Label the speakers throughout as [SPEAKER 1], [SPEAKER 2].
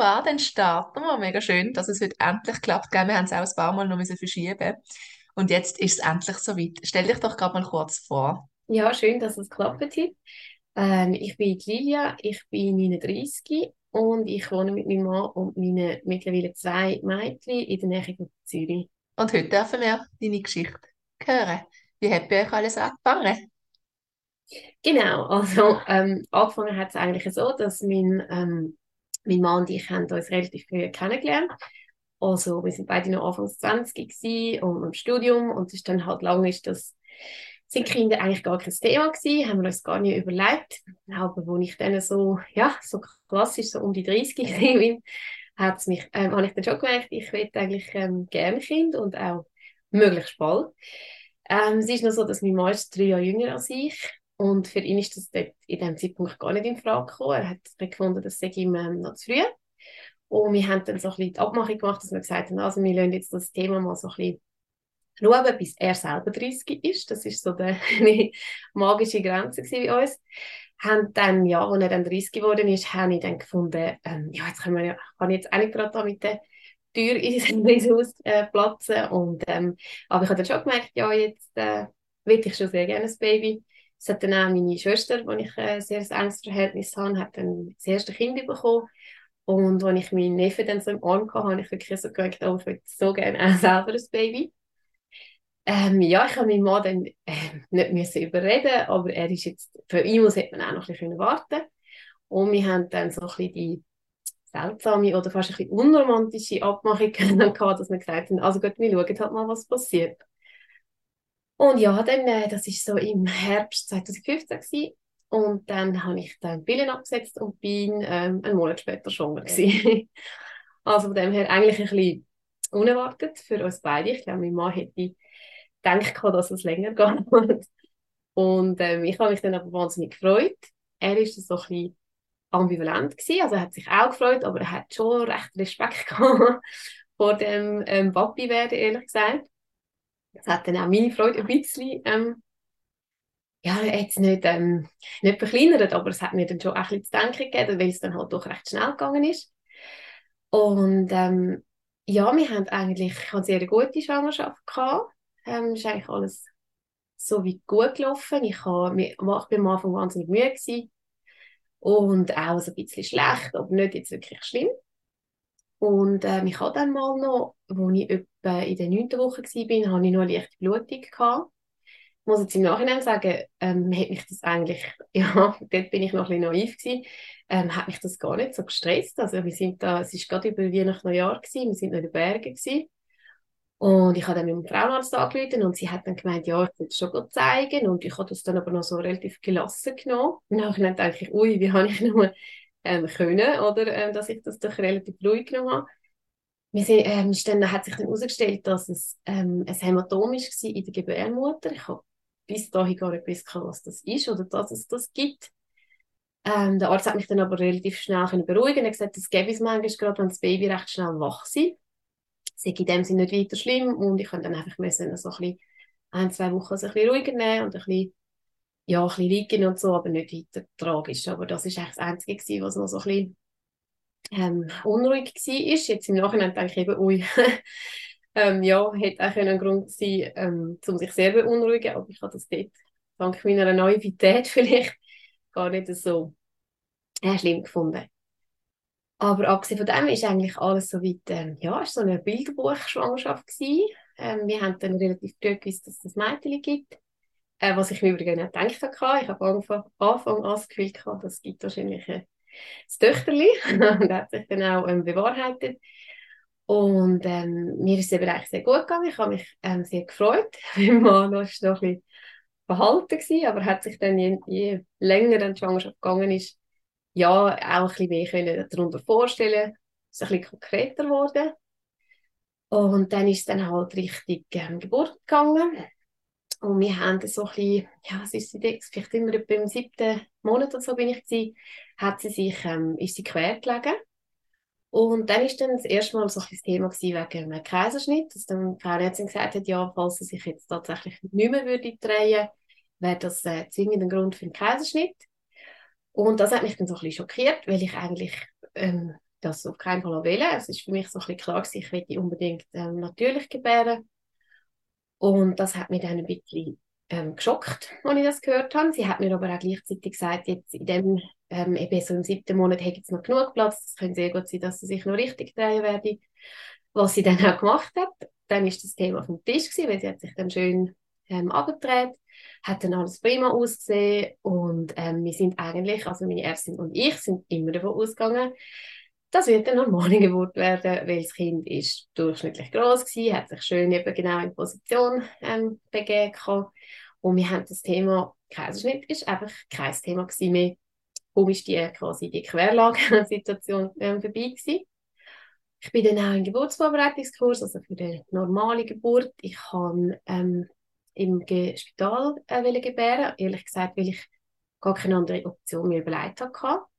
[SPEAKER 1] Wunderbar, dann starten wir. Mega schön, dass es heute endlich klappt. Wir haben es auch ein paar Mal noch verschieben Und jetzt ist es endlich soweit. Stell dich doch gerade mal kurz vor.
[SPEAKER 2] Ja, schön, dass es klappt hat. Ähm, ich bin Lilia, ich bin 39 und ich wohne mit meinem Mann und meinen mittlerweile zwei Mädchen in der Nähe von Zürich.
[SPEAKER 1] Und heute dürfen wir deine Geschichte hören. Wie hat bei euch alles angefangen?
[SPEAKER 2] Genau, also ähm, angefangen hat es eigentlich so, dass mein ähm, mein Mann und ich haben uns relativ früh kennengelernt. Also wir sind beide noch Anfangs 20 und im Studium und es ist dann halt lange ist das sind Kinder eigentlich gar kein Thema gewesen, haben wir uns gar nicht überlegt. Aber wo ich dann so, ja, so klassisch so um die 30 bin, hat's mich, ähm, habe ich dann schon gemerkt, ich will eigentlich ähm, gerne Kind und auch möglichst bald. Ähm, es ist noch so, dass mein Mann ist drei Jahre jünger als ich und für ihn ist das in diesem Zeitpunkt gar nicht in Frage gekommen. Er hat gefunden, das sei ihm ähm, noch zu früh. Und wir haben dann so ein bisschen die Abmachung gemacht, dass wir gesagt haben, also wir lassen jetzt das Thema mal so ein bisschen schauen, bis er selber 30 ist. Das ist so die magische Grenze bei uns. Haben dann, ja, als er dann 30 geworden ist, habe ich dann gefunden, ähm, ja, jetzt können wir ja, kann ich jetzt auch nicht gerade mit der Tür ins Haus äh, platzen. Und, ähm, aber ich habe dann schon gemerkt, ja, jetzt äh, will ich schon sehr gerne ein Baby. Es hat dann auch meine Schwester, wo ich ein sehr enges Verhältnis habe, hat dann das erste Kind bekommen. Und als ich meinen Neffen dann so im Arm hatte, habe ich wirklich so gedacht, oh, ich würde so gerne auch selber ein Baby. Ähm, ja, ich habe meinen Mann dann äh, nicht müssen überreden, aber er ist jetzt, für ihn muss man auch noch ein bisschen warten. Und wir haben dann so ein bisschen die seltsame oder fast ein bisschen unromantische Abmachung gehabt, dass wir gesagt haben, also gut, wir schauen halt mal, was passiert. Und ja, dann, äh, das ist so im Herbst 2015 gewesen. Und dann habe ich dann Pillen abgesetzt und bin ähm, einen Monat später schwanger gewesen. also von dem her eigentlich ein bisschen unerwartet für uns beide. Ich glaube, mein Mann hätte gedacht, dass es länger geht. Und ähm, ich habe mich dann aber wahnsinnig gefreut. Er ist so ein bisschen ambivalent gewesen. Also er hat sich auch gefreut, aber er hat schon recht Respekt gehabt vor dem ähm, Papi werden, ehrlich gesagt. Das hat dann auch meine Freude ein bisschen, ähm, ja, jetzt nicht, ähm, nicht verkleinert, aber es hat mir dann schon ein bisschen zu denken gegeben, weil es dann halt doch recht schnell gegangen ist. Und ähm, ja, wir haben eigentlich eine sehr gute Schwangerschaft gehabt. Ähm, ist eigentlich alles so wie gut gelaufen. Ich, habe, ich war am Anfang wahnsinnig müde gewesen. und auch so ein bisschen schlecht, aber nicht jetzt wirklich schlimm. Und ähm, ich hatte dann mal noch, als ich etwa in der neunten Woche war, hatte ich noch eine leichte Blutung. Gehabt. Ich muss jetzt im Nachhinein sagen, ähm, hat mich das eigentlich, ja, dort bin ich noch ein bisschen naiv gewesen, ähm, hat mich das gar nicht so gestresst. Also wir sind da, es war gerade über Weihnachten Neujahr gewesen, wir sind noch in den Bergen gewesen. Und ich habe dann mit dem Frauenarzt angerufen und sie hat dann gemeint, ja, ich will es schon zeigen. Und ich habe das dann aber noch so relativ gelassen genommen. Und dann dachte ich, ui, wie habe ich nur ähm, können, oder, ähm, dass ich das doch relativ ruhig genommen habe. Sind, ähm, dann hat sich dann herausgestellt, dass es ähm, ein Hämatom war in der Gebärmutter. Ich habe bis dahin gar nicht gewusst, was das ist oder dass es das gibt. Ähm, der Arzt hat mich dann aber relativ schnell beruhigen Er hat gesagt, das gäbe es manchmal, gerade wenn das Baby recht schnell wach ist. Es ist in dem Sinne nicht weiter schlimm und ich konnte dann einfach müssen, so ein, bisschen, ein, zwei Wochen so ein bisschen ruhiger nehmen und ein bisschen ja, ein bisschen liegen und so, aber nicht weiter tragisch. Aber das ist eigentlich das Einzige gewesen, was noch so ein bisschen ähm, unruhig war. Jetzt im Nachhinein denke ich eben, ui, ähm, ja, hätte auch ein Grund sein ähm, um sich sehr beunruhigen, aber ich habe das dort dank meiner Naivität vielleicht gar nicht so äh, schlimm gefunden. Aber abgesehen von dem ist eigentlich alles so weit, ähm, ja, ist so eine Bilderbuchschwangerschaft. Ähm, wir haben dann relativ früh gewusst, dass es das Mädchen gibt. Äh, was ich mir übrigens nicht gedacht habe, ich habe von Anfang an das Gefühl gehabt, das gibt wahrscheinlich ein Töchterli und hat sich dann auch ähm, bewahrheitet. Und ähm, mir ist es eben eigentlich sehr gut gegangen. Ich habe mich ähm, sehr gefreut. Mein Mann war noch ein bisschen verhalten gewesen, aber hat sich dann je, je länger die Schwangerschaft gegangen ist, ja, auch ein bisschen mehr können darunter vorstellen. Es ist ein bisschen konkreter geworden. Und dann ist es dann halt richtig ähm, Geburt gegangen. Und wir haben so ein bisschen, ja, es ist vielleicht immer beim siebten Monat oder so bin ich gewesen, hat sie sich, ähm, ist sie quer gelegen. Und dann ist dann das erste Mal so ein das Thema gewesen wegen einem Kaiserschnitt, dass dann die Frauenärztin gesagt hat, ja, falls sie sich jetzt tatsächlich nicht mehr würde drehen, wäre das äh, zwingend ein Grund für einen Kaiserschnitt. Und das hat mich dann so ein bisschen schockiert, weil ich eigentlich ähm, das auf keinen Fall wählen. Es ist für mich so ein bisschen klar ich möchte unbedingt ähm, natürlich gebären. Und das hat mich dann ein bisschen ähm, geschockt, als ich das gehört habe. Sie hat mir aber auch gleichzeitig gesagt, jetzt in dem, ähm, eben so im siebten Monat hätte jetzt noch genug Platz. Es könnte sehr gut sein, dass sie sich noch richtig drehen werde. Was sie dann auch gemacht hat. Dann ist das Thema vom Tisch gewesen, weil sie hat sich dann schön ähm, abgedreht, hat dann alles prima ausgesehen und ähm, wir sind eigentlich, also meine Ärztin und ich, sind immer davon ausgegangen, das wird eine normale Geburt werden, weil das Kind ist durchschnittlich groß war, hat sich schön eben genau in Position ähm, begeben und wir haben das Thema Kaiserschnitt ist einfach kein Thema gewesen mehr. Kaum ist die quasi die Querlage-Situation ähm, vorbei gewesen. Ich bin dann auch im Geburtsvorbereitungskurs, also für die normale Geburt. Ich habe ähm, im Spital äh, gebären, ehrlich gesagt, weil ich gar keine andere Option mir überlegt hatte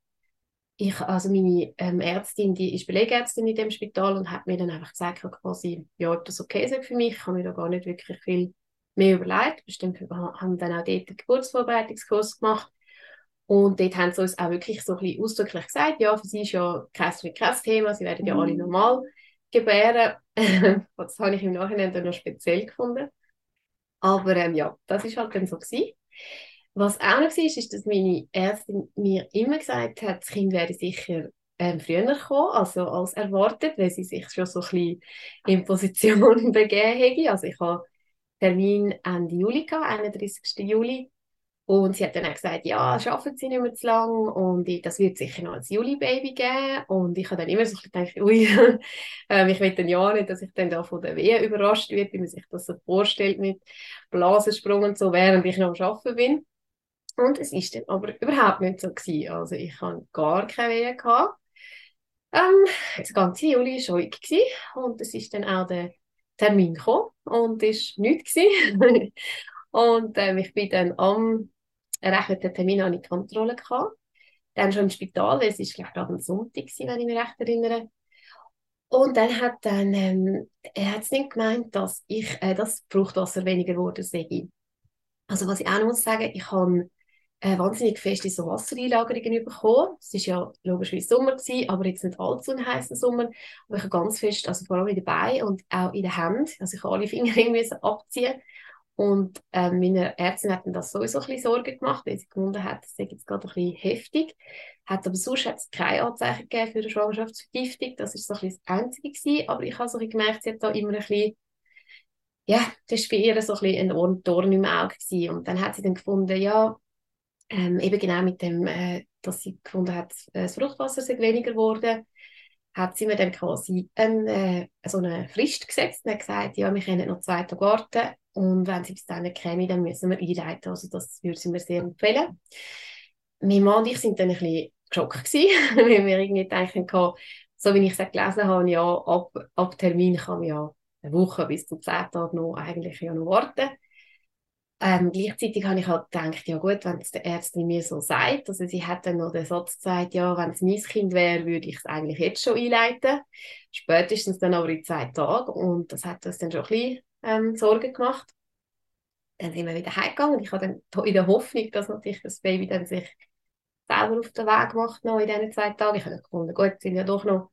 [SPEAKER 2] ich, also meine ähm, Ärztin, die ist Belegärztin in dem Spital und hat mir dann einfach gesagt, quasi, ja, ob das okay ist für mich. Ich habe mir da gar nicht wirklich viel mehr überlegt. Bestimmt haben dann auch dort einen Geburtsvorbereitungskurs gemacht. Und dort haben sie uns auch wirklich so ein bisschen ausdrücklich gesagt, ja, für sie ist ja kein, kein Thema, sie werden ja alle mhm. normal gebären. das habe ich im Nachhinein dann noch speziell gefunden. Aber ähm, ja, das ist halt dann so gewesen. Was auch noch war, ist, dass meine Ärztin mir immer gesagt hat, das Kind werde sicher ähm, früher kommen, also als erwartet, weil sie sich schon so ein bisschen in Position begeben hätte. Also ich habe Termin Ende Juli gehabt, 31. Juli. Und sie hat dann auch gesagt, ja, schaffen sie nicht mehr zu lang und ich, das wird sicher noch als Juli-Baby geben. Und ich habe dann immer so gedacht, ui, ähm, ich will dann ja nicht, dass ich dann da von der Wehe überrascht werde, wie man sich das so vorstellt mit Blasensprung und so, während ich noch am Arbeiten bin. Und es ist dann aber überhaupt nicht so gewesen. Also ich hatte gar keine Wehen. Gehabt. Ähm, das ganze Juli war ruhig gewesen. und es ist dann auch der Termin gekommen und es war nichts und ähm, ich bin dann am errechneten Termin an die Kontrolle gehabt. Dann schon im Spital, weil es ist glaube ich gerade am Sonntag gewesen, wenn ich mich recht erinnere. Und dann hat dann, ähm, er hat nicht gemeint, dass ich, äh, das Fruchtwasser weniger geworden sei. Also was ich auch noch muss sagen, ich habe äh, wahnsinnig feste so Wassereinlagerungen bekommen. Es war ja logischerweise Sommer, gewesen, aber jetzt nicht allzu ein heißer Sommer. Aber ich habe ganz fest, also vor allem in den Beinen und auch in den Händen, also ich habe alle Finger irgendwie abziehen und äh, meine Ärztin hat mir das sowieso ein bisschen Sorgen gemacht, weil sie gefunden hat, das ist jetzt gerade ein bisschen heftig. Hat aber sonst hat es keine Anzeichen gegeben für eine Schwangerschaftsvergiftung. Das ist so das Einzige gewesen. Aber ich habe so gemerkt, sie hat da immer ein bisschen ja, das war für ihr so ein bisschen ein Dorn im Auge gewesen. Und dann hat sie dann gefunden, ja, ähm, eben genau mit dem, äh, dass sie gefunden hat, äh, das Fruchtwasser sei weniger geworden, hat sie mir dann quasi ein, äh, so eine Frist gesetzt und hat gesagt, ja, wir können noch zwei Tage warten und wenn sie bis dann käme, dann müssen wir einleiten. Also das würde sie mir sehr empfehlen. Mein Mann und ich sind dann ein bisschen geschockt gewesen, weil wir irgendwie denken, so wie ich es gelesen habe, ja, ab, ab Termin kann man ja eine Woche bis zu zehn Tage noch eigentlich ja noch warten. Ähm, gleichzeitig habe ich halt gedacht, ja gut, wenn es der Ärztin mir so sagt, also sie hat dann noch den Satz gesagt, ja, wenn es mein Kind wäre, würde ich es eigentlich jetzt schon einleiten. Spätestens dann aber in zwei Tagen und das hat uns dann schon ein bisschen ähm, Sorgen gemacht. Dann sind wir wieder heimgegangen ich habe dann in der Hoffnung, dass natürlich das Baby dann sich selber auf den Weg macht noch in diesen zwei Tagen. Ich habe gefunden, gut, es sind ja doch noch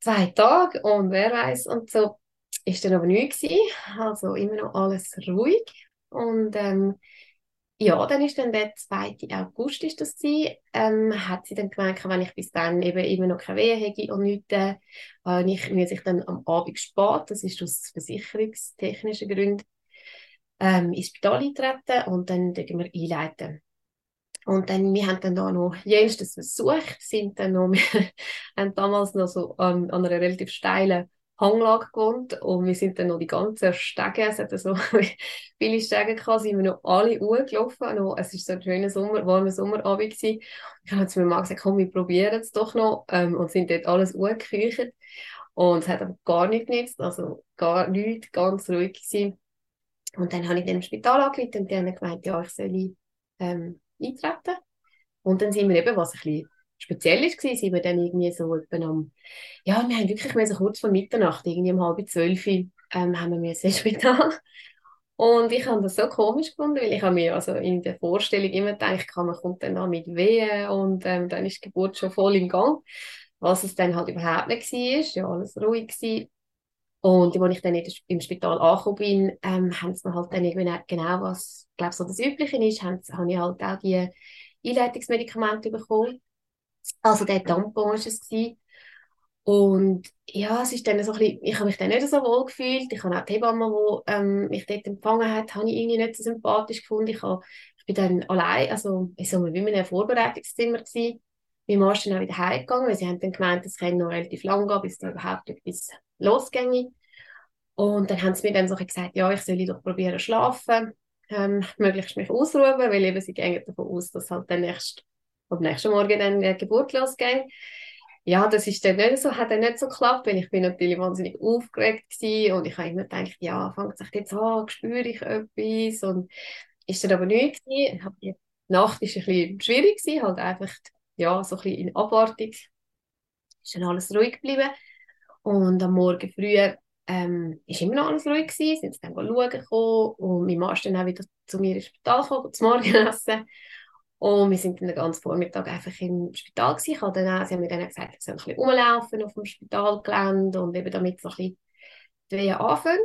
[SPEAKER 2] zwei Tage und wer weiß und so ist dann aber nichts gewesen. Also immer noch alles ruhig und ähm, ja, dann ist dann der 2. August ist das gewesen, ähm, hat sie dann gemerkt, wenn ich bis dann eben immer noch keine Wehe hätte und nichts, äh, ich muss ich dann am Abend spät, das ist aus versicherungstechnischen Gründen, ähm, ins Spital eintreten und dann dürfen wir einleiten. Und dann, wir haben dann da noch jenstes versucht, sind dann noch, wir haben damals noch so an, an einer relativ steilen Hanglage gewohnt und wir sind dann noch die ganzen Stege, es hat so viele Stege gehabt, sind wir noch alle hochgelaufen. Es war so ein schöner Sommer, warmer Sommerabend gewesen. Ich habe zu meinem Mann gesagt, komm, wir probieren es doch noch ähm, und sind dort alles hochgeküchert. Und es hat aber gar nicht genützt, also gar nichts, ganz ruhig gewesen. Und dann habe ich dann im Spital angerufen und die haben gemeint, ja, ich soll ähm, eintreten. Und dann sind wir eben, was ein bisschen speziell ist, war, sind wir dann irgendwie so etwa am, ja, wir haben wirklich müssen, kurz vor Mitternacht, irgendwie um halb zwölf, ähm, haben wir ins Spital. Und ich habe das so komisch gefunden, weil ich habe mir also in der Vorstellung immer gedacht, man kommt dann da mit Wehen und ähm, dann ist die Geburt schon voll im Gang. Was es dann halt überhaupt nicht war, ja alles ruhig gewesen. Und als ich dann im Spital angekommen bin, ähm, haben sie mir halt dann irgendwie genau was, glaube so das Übliche ist, habe ich halt auch die Einleitungsmedikamente bekommen. Also der Tampon war es. Gewesen. Und ja, es ist dann so ein bisschen, ich habe mich dann nicht so wohl gefühlt. Ich habe auch die Hebamme, die ähm, mich dort empfangen hat, habe ich irgendwie nicht so sympathisch gefunden. Ich, habe, ich bin dann allein, also ich sag mal, wie in einem Vorbereitungszimmer gewesen. Mein Mann ist dann auch wieder heimgegangen, weil sie haben dann gemeint, es kann noch relativ lang gehen, bis da überhaupt etwas losginge. Und dann haben sie mir dann so gesagt, ja, ich soll doch probieren schlafen, ähm, möglichst mich ausruhen, weil eben sie gehen davon aus, dass halt dann nächst, am nächsten Morgen dann die Geburt losgeht. Ja, das ist dann nicht so, hat dann nicht so geklappt, weil ich bin natürlich wahnsinnig aufgeregt war und ich habe immer gedacht, ja, fängt sich jetzt an, spüre ich etwas und ist dann aber nichts gewesen. Die Nacht war ein bisschen schwierig gewesen, halt einfach, ja, so ein bisschen in Abwartung. Ist dann alles ruhig geblieben und am Morgen früh ähm, immer noch alles ruhig gewesen, sind dann schauen gekommen und mein Mann ist dann auch wieder zu mir ins Spital gekommen, zum Morgenessen. Und wir sind den ganzen Vormittag einfach im Spital gewesen. Ich habe dann auch, sie haben mir dann gesagt, ich soll ein bisschen rumlaufen auf dem Spitalgelände und eben damit so ein bisschen die Wehen anfangen.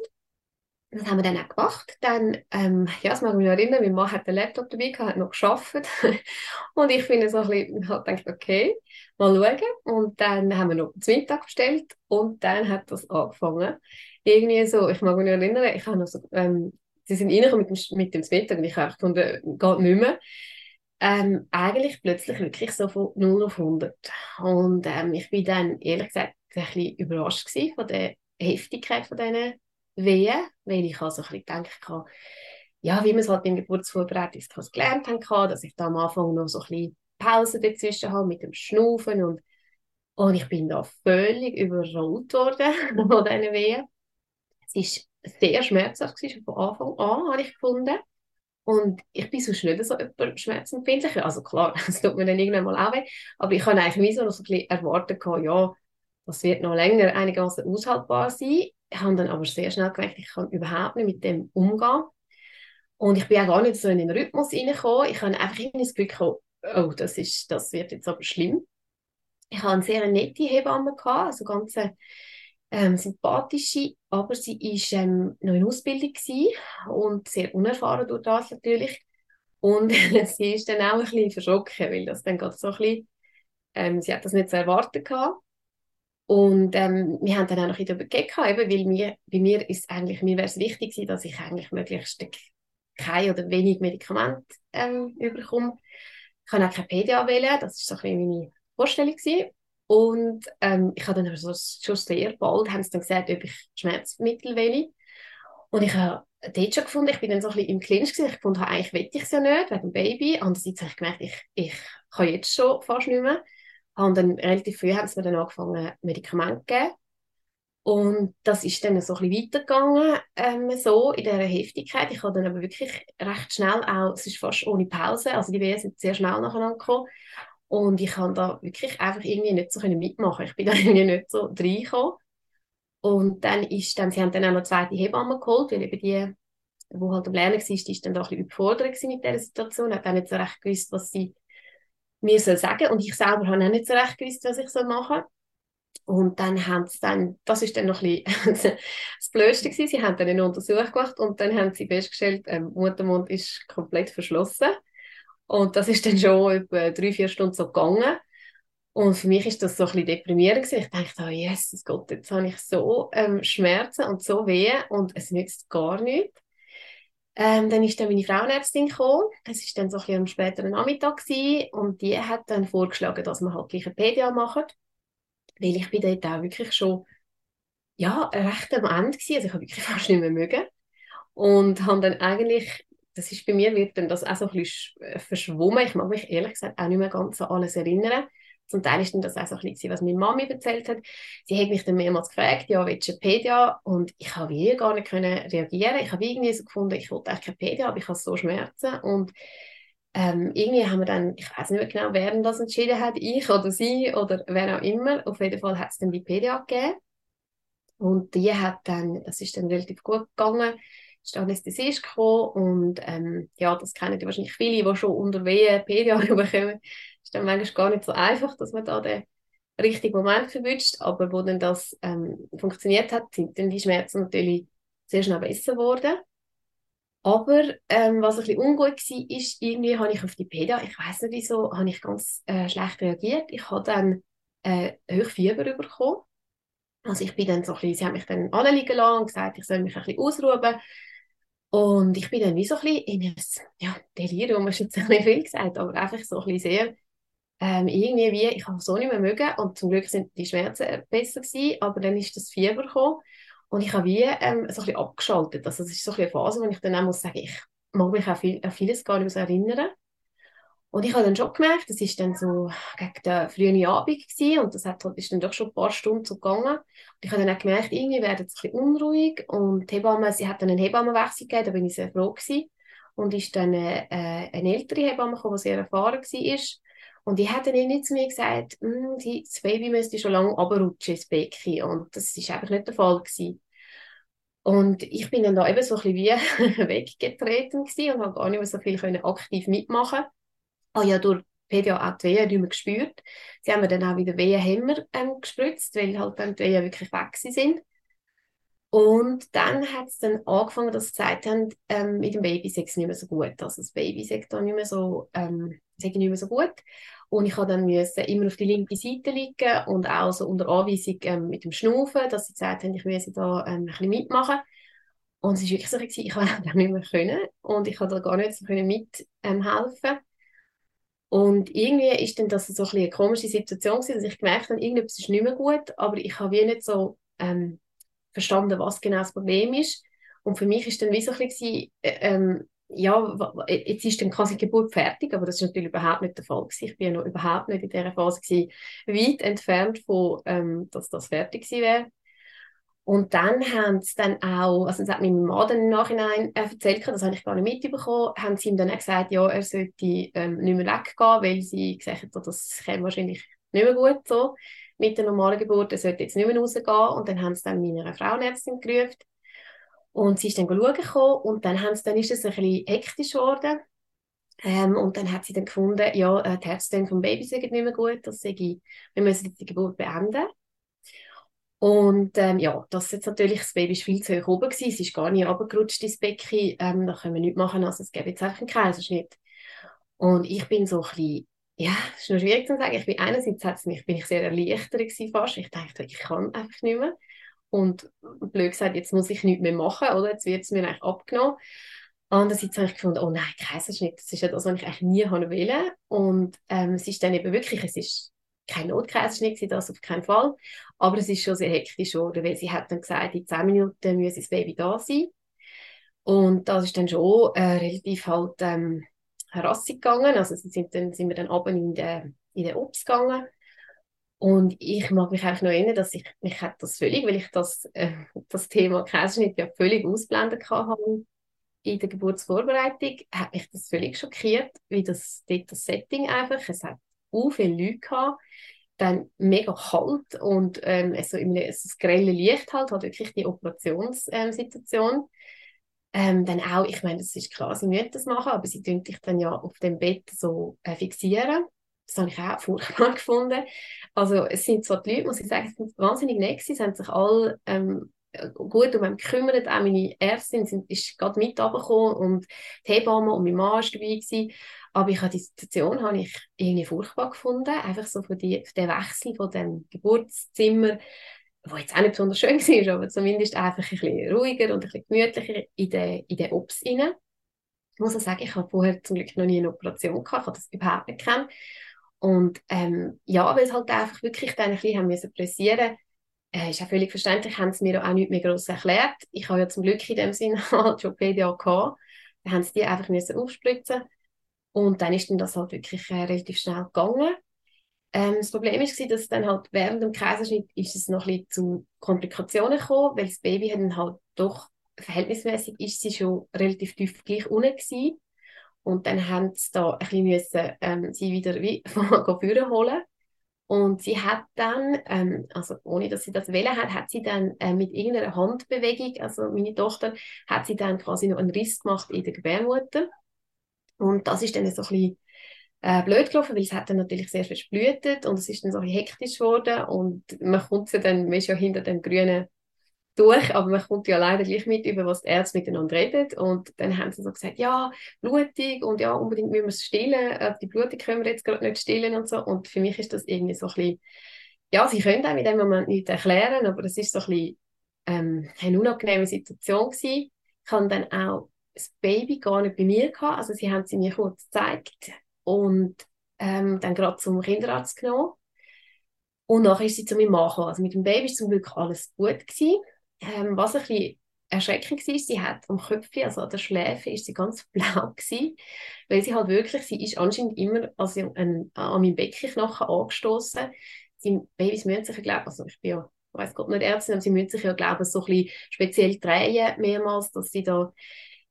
[SPEAKER 2] Das haben wir dann auch gemacht. Dann, ähm, ja, das mag ich mich erinnern, mein Mann hat den Laptop dabei gehabt, hat noch geschafft. und ich finde so ein bisschen, halt gedacht, okay, mal schauen. Und dann haben wir noch zum Mittag bestellt und dann hat das angefangen. Irgendwie so, ich mag mich erinnern, ich habe noch so, ähm, sie sind reingekommen mit dem, mit dem Mittag und ich habe gefunden, geht nicht mehr. Ähm, eigentlich plötzlich wirklich so von 0 auf 100. Und ähm, ich bin dann ehrlich gesagt ein bisschen überrascht von der Heftigkeit von diesen Wehen, weil ich also ein bisschen gedacht ja, wie man es halt im Geburtsvorbereitungskurs gelernt haben, dass ich da am Anfang noch so ein bisschen Pause dazwischen habe mit dem Schnaufen und, und ich bin da völlig überrollt worden von diesen Wehen. Es war sehr schmerzhaft gewesen, von Anfang an, habe ich gefunden. Und ich bin sonst nicht so schmerzempfindlich. Also klar, es tut mir dann irgendwann mal auch weh. Aber ich habe eigentlich so noch so ein bisschen erwartet, ja, das wird noch länger einigermaßen aushaltbar sein. Ich habe dann aber sehr schnell gemerkt, ich kann überhaupt nicht mit dem umgehen. Und ich bin auch gar nicht so in den Rhythmus reingekommen. Ich habe einfach immer das Gefühl gehabt, oh, das, ist, das wird jetzt aber schlimm. Ich hatte eine sehr nette Hebamme, gehabt, also ganz ähm, sympathische, aber sie war ähm, noch in Ausbildung und sehr unerfahren durch das natürlich. Und sie ist dann auch ein bisschen verschrocken, weil das dann gerade so ein bisschen, ähm, sie hat das nicht so erwartet gehabt. Und ähm, wir haben dann auch noch darüber geredet, weil mir, bei mir ist eigentlich, mir wäre es wichtig gewesen, dass ich eigentlich möglichst kein oder wenig Medikament ähm, überkomme. Ich kann auch kein PDA wählen, das ist so ein bisschen meine Vorstellung gewesen. Und ähm, ich habe dann aber so, schon sehr bald haben sie dann gesagt, ob ich Schmerzmittel wähle. Und ich habe dort schon gefunden, ich bin dann so ein bisschen im Clinch gewesen. Ich fand, eigentlich will ich es ja nicht, wegen dem Baby. Andererseits habe ich gemerkt, ich, ich kann jetzt schon fast nicht mehr. Und dann relativ früh haben sie mir dann angefangen, Medikamente zu geben. Und das ist dann so ein bisschen weitergegangen, ähm, so in dieser Heftigkeit. Ich habe dann aber wirklich recht schnell auch, es ist fast ohne Pause, also die Wehen sind sehr schnell nacheinander gekommen. Und ich kann da wirklich einfach irgendwie nicht so mitmachen. Ich bin da irgendwie nicht so reingekommen. Und dann ist dann, sie haben dann auch noch eine zweite Hebamme geholt, weil eben die, die halt am Lernen war, die ist dann da ein bisschen überfordert mit dieser Situation, hat auch nicht so recht gewusst, was sie mir soll sagen und ich selber habe auch nicht so recht gewusst, was ich soll machen und dann haben sie dann, das ist dann noch ein bisschen das Blödste gewesen, sie haben dann eine Untersuchung gemacht und dann haben sie festgestellt, ähm, Muttermund ist komplett verschlossen und das ist dann schon etwa drei, vier Stunden so gegangen und für mich ist das so ein bisschen deprimierend gewesen. Ich dachte, oh Jesus Gott, jetzt habe ich so ähm, Schmerzen und so weh und es nützt gar nichts. Ähm, dann ist dann meine Frauenärztin gekommen. Es ist dann so ein bisschen am späteren Nachmittag gewesen, und die hat dann vorgeschlagen, dass wir halt gleich ein PDA machen, weil ich bin dort auch wirklich schon ja, recht am Ende gewesen. Also ich habe wirklich fast nicht mehr mögen. Und habe dann eigentlich, das ist bei mir, wird dann das auch so ein bisschen äh, verschwommen. Ich mag mich ehrlich gesagt auch nicht mehr ganz an alles erinnern. Zum Teil ist dann das auch so ein bisschen, was meine Mami erzählt hat. Sie hat mich dann mehrmals gefragt, ja, willst du PDA? Und ich habe wie gar nicht können reagieren. Ich habe irgendwie so gefunden, ich wollte eigentlich keine PDA, aber ich habe so Schmerzen. Und ähm, irgendwie haben wir dann, ich weiß nicht mehr genau, wer das entschieden hat, ich oder sie oder wer auch immer. Auf jeden Fall hat es dann die PDA gegeben. Und die hat dann, das ist dann relativ gut gegangen, ist Anästhesist gekommen und ähm, ja, das kennen ja wahrscheinlich viele, die schon unter Wehen PDA bekommen. Ist dann manchmal gar nicht so einfach, dass man da den richtigen Moment verwünscht, aber wo dann das ähm, funktioniert hat, sind dann die Schmerzen natürlich sehr schnell besser geworden. Aber ähm, was ein bisschen ungut war, ist, irgendwie habe ich auf die PDA, ich weiß nicht wieso, habe ich ganz äh, schlecht reagiert. Ich habe dann äh, Hochfieber bekommen. Also ich bin dann so ein bisschen, sie haben mich dann anliegen lassen und gesagt, ich soll mich ein bisschen ausruhen. Und ich bin dann wie so ein bisschen in ein ja, Delirium, ist jetzt nicht viel gesagt, aber einfach so ein bisschen sehr, ähm, irgendwie wie, ich habe so nicht mehr mögen und zum Glück sind die Schmerzen besser gewesen, aber dann ist das Fieber gekommen und ich habe wie ähm, so ein bisschen abgeschaltet. Also es ist so eine Phase, wo ich dann auch muss sagen, ich mag mich auch viel, an vieles gar nicht mehr so erinnern. Und ich habe dann schon gemerkt, das ist dann so gegen den frühen Abend gewesen, und das hat, ist dann doch schon ein paar Stunden so gegangen. Und ich habe dann auch gemerkt, irgendwie wird es ein bisschen unruhig und die Hebamme, sie hat dann einen Hebammenwechsel gegeben, da bin ich sehr froh gewesen. Und ist dann eine, äh, eine ältere Hebamme gekommen, die sehr erfahren war. Und die hat dann irgendwie zu mir gesagt, hm, das Baby müsste schon lange runterrutschen ins Becken. Und das ist einfach nicht der Fall gewesen. Und ich bin dann da eben so ein bisschen wie weggetreten gewesen und habe gar nicht mehr so viel aktiv mitmachen habe ah ja durch PDA auch die Wehen nicht gespürt. Sie haben mir dann auch wieder Wehenhämmer ähm, gespritzt, weil halt dann die Wehen wirklich weg sind. Und dann hat es dann angefangen, dass sie gesagt haben, ähm, mit dem Baby sei es nicht mehr so gut. Also das Baby sagt da nicht mehr so, ähm, nicht mehr so gut. Und ich habe dann müssen immer auf die linke Seite liegen und auch so unter Anweisung ähm, mit dem Schnaufen, dass sie gesagt haben, ich müsse da ähm, ein bisschen mitmachen. Und es war wirklich so, ich konnte dann nicht mehr können und ich konnte da gar nicht so mithelfen. Ähm, und irgendwie ist dann das so ein eine komische Situation dass ich gemerkt habe, irgendetwas ist nicht mehr gut, aber ich habe wie nicht so ähm, verstanden, was genau das Problem ist. Und für mich ist dann wie so ein bisschen, äh, ähm, ja, jetzt ist dann quasi die Geburt fertig, aber das ist natürlich überhaupt nicht der Fall gewesen. Ich bin ja noch überhaupt nicht in dieser Phase gewesen, weit entfernt von, ähm, dass das fertig gewesen wäre. Und dann haben sie dann auch, also das hat mein Mann dann im Nachhinein äh, erzählt, das habe ich gar nicht mitbekommen, haben sie ihm dann auch gesagt, ja, er sollte ähm, nicht mehr weggehen, weil sie gesagt haben, das käme wahrscheinlich nicht mehr gut so mit der normalen Geburt, er sollte jetzt nicht mehr rausgehen. Und dann haben sie dann meine Frauenärztin gerufen. Und sie ist dann schauen und dann, haben sie, dann ist es ein bisschen hektisch geworden. Ähm, und dann hat sie dann gefunden, ja, äh, die Herztöne vom Baby sind nicht mehr gut, das sei, wir müssen jetzt die Geburt beenden. Und ähm, ja, das jetzt natürlich, das Baby war viel zu hoch oben, gewesen, es ist gar nicht runtergerutscht ins Becken, ähm, da können wir nichts machen, also es gäbe jetzt einfach einen Kaiserschnitt. Und ich bin so ein bisschen, ja, es ist noch schwierig zu sagen, ich bin einerseits hat's mich, bin ich sehr erleichtert gewesen fast, ich dachte, ich kann einfach nicht mehr. Und blöd gesagt, jetzt muss ich nichts mehr machen, oder? Jetzt wird es mir eigentlich abgenommen. Andererseits habe ich gefunden, oh nein, Kaiserschnitt, das ist ja das, was ich eigentlich nie wollte. Und ähm, es ist dann eben wirklich, es ist kein Notkaiserschnitt, das auf keinen Fall. Aber es ist schon sehr hektisch geworden, weil sie hat dann gesagt, in 10 Minuten müsse das Baby da sein. Und das ist dann schon äh, relativ halt ähm, herassig gegangen. Also sind dann, sind wir dann oben in den, in den Obst gegangen. Und ich mag mich eigentlich noch erinnern, dass ich mich hat das völlig, weil ich das, äh, das Thema Kaiserschnitt ja völlig ausblendet habe in der Geburtsvorbereitung, hat mich das völlig schockiert, wie das, das Setting einfach, es hat so viele Leute gehabt, dann mega kalt und ähm, in einem, das grelle Licht halt, halt wirklich die Operationssituation. Ähm, dann auch, ich meine, das ist klar, sie müssen das machen, aber sie tun dich dann ja auf dem Bett so äh, fixieren. Das habe ich auch furchtbar gefunden. Also es sind so die Leute, muss ich sagen, sind wahnsinnig nett sie haben sich alle ähm, gut um mich gekümmert. Auch meine Ärztin sind, ist gerade mit und die Hebamme und mein Mann war dabei. Aber ich habe die Situation habe ich irgendwie furchtbar gefunden. Einfach so von, die, dem Wechsel von dem Geburtszimmer, wo jetzt auch nicht besonders schön war, aber zumindest einfach ein bisschen ruhiger und ein bisschen gemütlicher in den, in den Ops rein. Ich muss auch sagen, ich habe vorher zum Glück noch nie eine Operation gehabt, ich habe das überhaupt nicht gekannt. Und ähm, ja, weil es halt einfach wirklich dann ein bisschen haben müssen pressieren äh, ist auch völlig verständlich, haben sie mir auch nicht mehr groß erklärt. Ich habe ja zum Glück in dem Sinne halt schon PDA gehabt. Dann haben sie die einfach müssen aufspritzen und dann ist dann das halt wirklich äh, relativ schnell gegangen. Ähm, das Problem war, dass dann halt während dem Kaiserschnitt ist es noch ein zu Komplikationen gekommen, weil das Baby dann halt doch verhältnismäßig ist sie schon relativ tief gleich unten gewesen. Und dann haben sie da ein bisschen müssen, ähm, sie wieder wie von vorne holen. Und sie hat dann, ähm, also ohne dass sie das wählen hat, hat sie dann äh, mit irgendeiner Handbewegung, also meine Tochter, hat sie dann quasi noch einen Riss gemacht in der Gebärmutter. Und das ist dann so ein bisschen äh, blöd gelaufen, weil es hat dann natürlich sehr versplütet und es ist dann so ein bisschen hektisch geworden und man kommt sie dann, man ist ja hinter dem grünen durch, aber man kommt ja leider gleich mit, über was die Ärzte miteinander reden. Und dann haben sie so gesagt, ja, blutig und ja, unbedingt müssen wir es stillen. Äh, die Blutung können wir jetzt gerade nicht stillen und so. Und für mich ist das irgendwie so ein bisschen, ja, sie können einem in dem Moment nicht erklären, aber es ist so ein bisschen ähm, eine unangenehme Situation gewesen. Ich habe dann auch das Baby gar nicht bei mir gehabt, also sie haben sie mir kurz gezeigt und ähm, dann gerade zum Kinderarzt genommen. Und nachher ist sie zu meinem Mann gekommen. Also mit dem Baby war zum Glück alles gut gewesen. Ähm, was ein bisschen erschreckend war, sie hat am Köpfchen, also an der Schläfe, ist sie ganz blau gewesen, weil sie halt wirklich, sie ist anscheinend immer also an, an meinem Beckenknochen angestoßen. Die Babys müssen sich, glaube also ich bin ja, weiß Gott nicht Ärztin, aber sie müssen sich ja, glaube ich, so ein bisschen speziell drehen mehrmals, dass sie da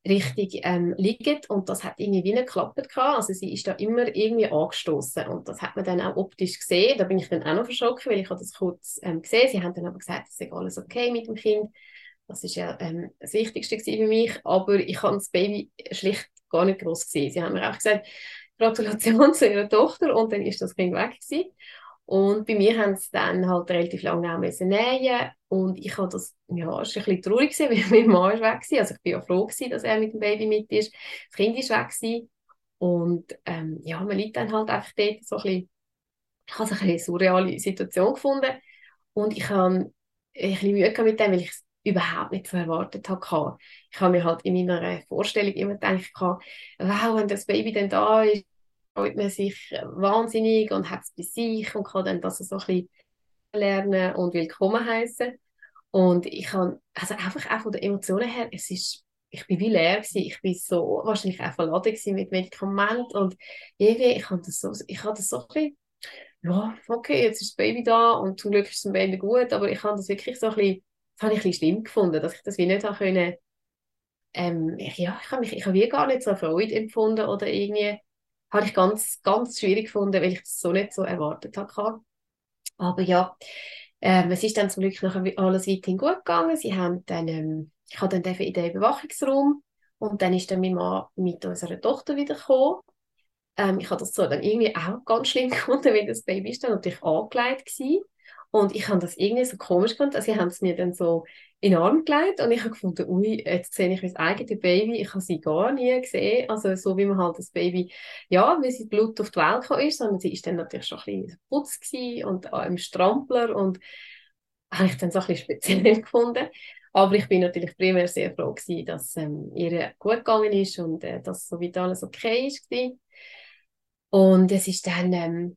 [SPEAKER 2] richtig ähm, liegen. Und das hat irgendwie wie geklappt also sie ist da immer irgendwie angestoßen und das hat man dann auch optisch gesehen, da bin ich dann auch noch verschrocken, weil ich habe das kurz ähm, gesehen, sie haben dann aber gesagt, es ist alles okay mit dem Kind, das ist ja ähm, das Wichtigste für mich, aber ich habe das Baby schlicht gar nicht groß gesehen. Sie haben mir auch gesagt, Gratulation zu ihrer Tochter. Und dann ist das Kind weg gewesen. Und bei mir haben sie dann halt relativ lange auch müssen nähen und ich habe das, ja, war ein bisschen traurig gewesen, weil mein Mann ist weg war. Also ich bin ja froh gewesen, dass er mit dem Baby mit ist. Das Kind ist weg gewesen. Und ähm, ja, man liegt dann halt einfach dort so ein bisschen, ich habe eine bisschen surreale Situation gefunden und ich habe ein bisschen Mühe mit dem, weil ich es überhaupt nicht so erwartet habe. Ich habe mir halt in meiner Vorstellung immer gedacht, wow, wenn das Baby dann da ist, freut man sich wahnsinnig und hat es bei sich und kann dann das so ein bisschen lernen und willkommen heißen. Und ich kann, also einfach auch von den Emotionen her, es ist, ich bin wie leer gewesen. Ich bin so wahrscheinlich auch verladen mit Medikamenten und irgendwie, ich habe das so, ich habe das so ein bisschen, ja, okay, jetzt ist das Baby da und zum Glück ist das Baby gut, aber ich habe das wirklich so ein bisschen, das habe ich ein bisschen schlimm gefunden, dass ich das wie nicht habe können, ähm, ja, ich habe mich, ich habe wie gar nicht so Freude empfunden oder irgendwie, habe ich ganz, ganz schwierig gefunden, weil ich das so nicht so erwartet habe. Aber ja, ähm, es ist dann zum Glück nachher alles weiterhin gut gegangen. Sie haben dann, ähm, ich habe dann in den Überwachungsraum und dann ist dann mein Mann mit unserer Tochter wieder. Ähm, ich habe das so dann irgendwie auch ganz schlimm gefunden, weil das Baby ist dann natürlich angelegt war. Und ich habe das irgendwie so komisch gefunden. Sie haben es mir dann so in den Arm gelegt und ich habe gefunden, ui, jetzt sehe ich mein eigenes Baby. Ich habe sie gar nie gesehen. Also, so wie man halt das Baby, ja, wie sie Blut auf die Welt kam ist, sondern sie ist dann natürlich schon ein bisschen putz und auch im Strampler und habe ich dann so ein bisschen speziell gefunden. Aber ich bin natürlich primär sehr froh gewesen, dass ähm, ihr gut gegangen ist und äh, dass soweit alles okay ist. Gewesen. Und es ist dann, ähm,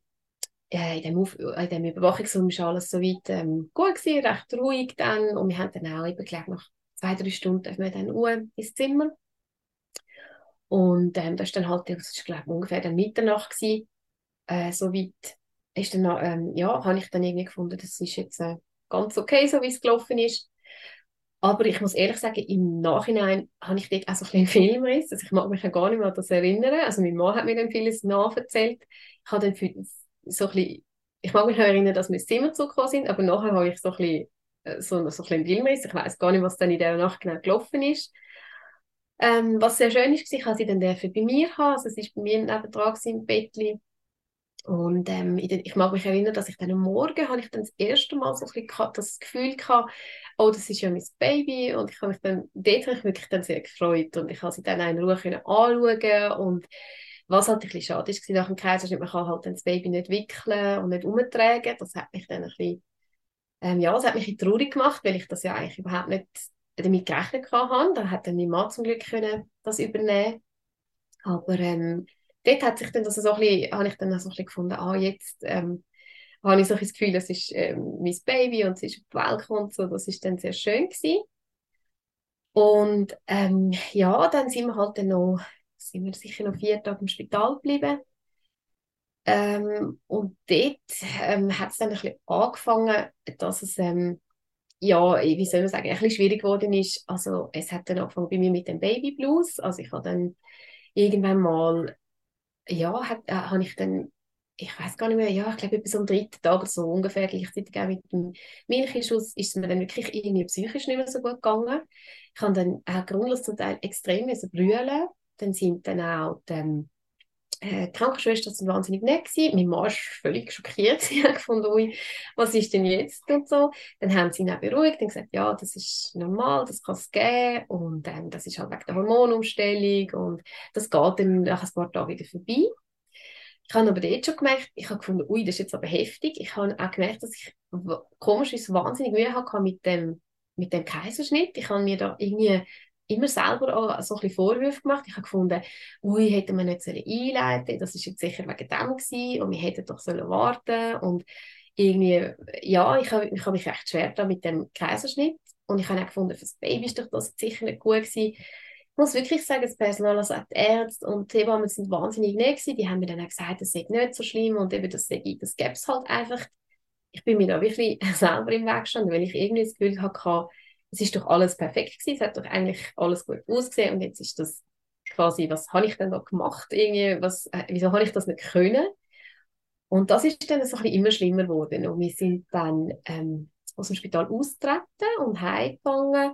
[SPEAKER 2] äh, in, dem Auf in dem Überwachungsraum war alles soweit ähm, gut gewesen, recht ruhig dann und wir haben dann auch eben, glaube nach zwei, drei Stunden wir dann ins Zimmer und ähm, das ist dann halt, das ist glaube ungefähr dann Mitternacht gewesen, äh, soweit ist dann, ähm, ja, habe ich dann irgendwie gefunden, das ist jetzt äh, ganz okay, so wie es gelaufen ist. Aber ich muss ehrlich sagen, im Nachhinein habe ich dort auch so ein bisschen Filmriss. Also ich mag mich ja gar nicht mehr an das erinnern. Also mein Mann hat mir dann vieles nacherzählt. Ich habe dann so ein bisschen, ich mag mich noch erinnern, dass wir ins Zimmer zugekommen sind, aber nachher habe ich so ein bisschen, äh, so, so ein bisschen. Ich weiß gar nicht, was dann in dieser Nacht genau gelaufen ist. Ähm, was sehr schön ist, ich habe sie dann bei mir haben. Also es ist bei mir nebendran im Bettchen. Und ähm, ich mag mich erinnern, dass ich dann am Morgen habe ich dann das erste Mal so das Gefühl gehabt, oh, das ist ja mein Baby. Und ich habe mich dann, dort habe ich wirklich dann sehr gefreut. Und ich habe sie dann in Ruhe anschauen und was halt ein bisschen schade ist nach dem Kaiserschnitt, man kann halt das Baby nicht wickeln und nicht umtragen. Das hat mich dann ein bisschen, ähm, ja, das hat mich ein traurig gemacht, weil ich das ja eigentlich überhaupt nicht damit gerechnet habe. Da hat dann mein Mann zum Glück können das übernehmen. Aber ähm, dort hat sich dann das so ein bisschen, habe ich dann so ein bisschen gefunden, ah, jetzt ähm, habe ich so das Gefühl, das ist ähm, mein Baby und es ist auf die Welt gekommen so, das ist dann sehr schön gewesen. Und ähm, ja, dann sind wir halt dann noch, sind wir sicher noch vier Tage im Spital geblieben. Ähm, und dort ähm, hat es dann ein bisschen angefangen, dass es, ähm, ja, wie soll man sagen, ein bisschen schwierig geworden ist. Also es hat dann angefangen bei mir mit dem Baby Blues. Also ich habe dann irgendwann mal, ja, hat, äh, habe ich dann, ich weiß gar nicht mehr, ja, ich glaube bis am dritten Tag so ungefähr gleichzeitig auch mit dem Milchschuss ist es mir dann wirklich irgendwie psychisch nicht mehr so gut gegangen. Ich habe dann auch grundlos zum Teil extrem brüllen. Dann sind dann auch die, ähm, äh, die Krankenschwester sind wahnsinnig nett gewesen. Mein Mann war völlig schockiert. Sie hat gefunden, was ist denn jetzt und so. Dann haben sie ihn auch beruhigt und gesagt, ja, das ist normal, das kann es geben und ähm, das ist halt wegen der Hormonumstellung und das geht dann nach ein paar Tagen wieder vorbei. Ich habe aber dort schon gemerkt, ich habe gefunden, ui, das ist jetzt aber heftig. Ich habe auch gemerkt, dass ich komischerweise wahnsinnig Mühe hatte mit dem, mit dem Kaiserschnitt. Ich habe mir da irgendwie immer selber auch so ein bisschen Vorwürfe gemacht. Ich habe gefunden, ui, hätte man nicht einleiten sollen, das ist jetzt sicher wegen dem gewesen und wir hätten doch sollen warten und irgendwie, ja, ich habe, ich habe mich recht schwer da mit dem Kaiserschnitt und ich habe auch gefunden, für das Baby ist doch das sicher nicht gut gewesen. Ich muss wirklich sagen, das Personal, also auch die Ärzte und die Hebammen sind wahnsinnig nett gewesen. Die haben mir dann auch gesagt, das sei nicht so schlimm und eben das, das gäbe es halt einfach. Ich bin mir da wirklich selber im Weg gestanden, weil ich irgendwie das Gefühl hatte, es ist doch alles perfekt gewesen, es hat doch eigentlich alles gut ausgesehen und jetzt ist das quasi, was habe ich denn da gemacht? Irgendwie, was, äh, wieso habe ich das nicht können? Und das ist dann so ein bisschen immer schlimmer geworden und wir sind dann ähm, aus dem Spital austreten und heimgegangen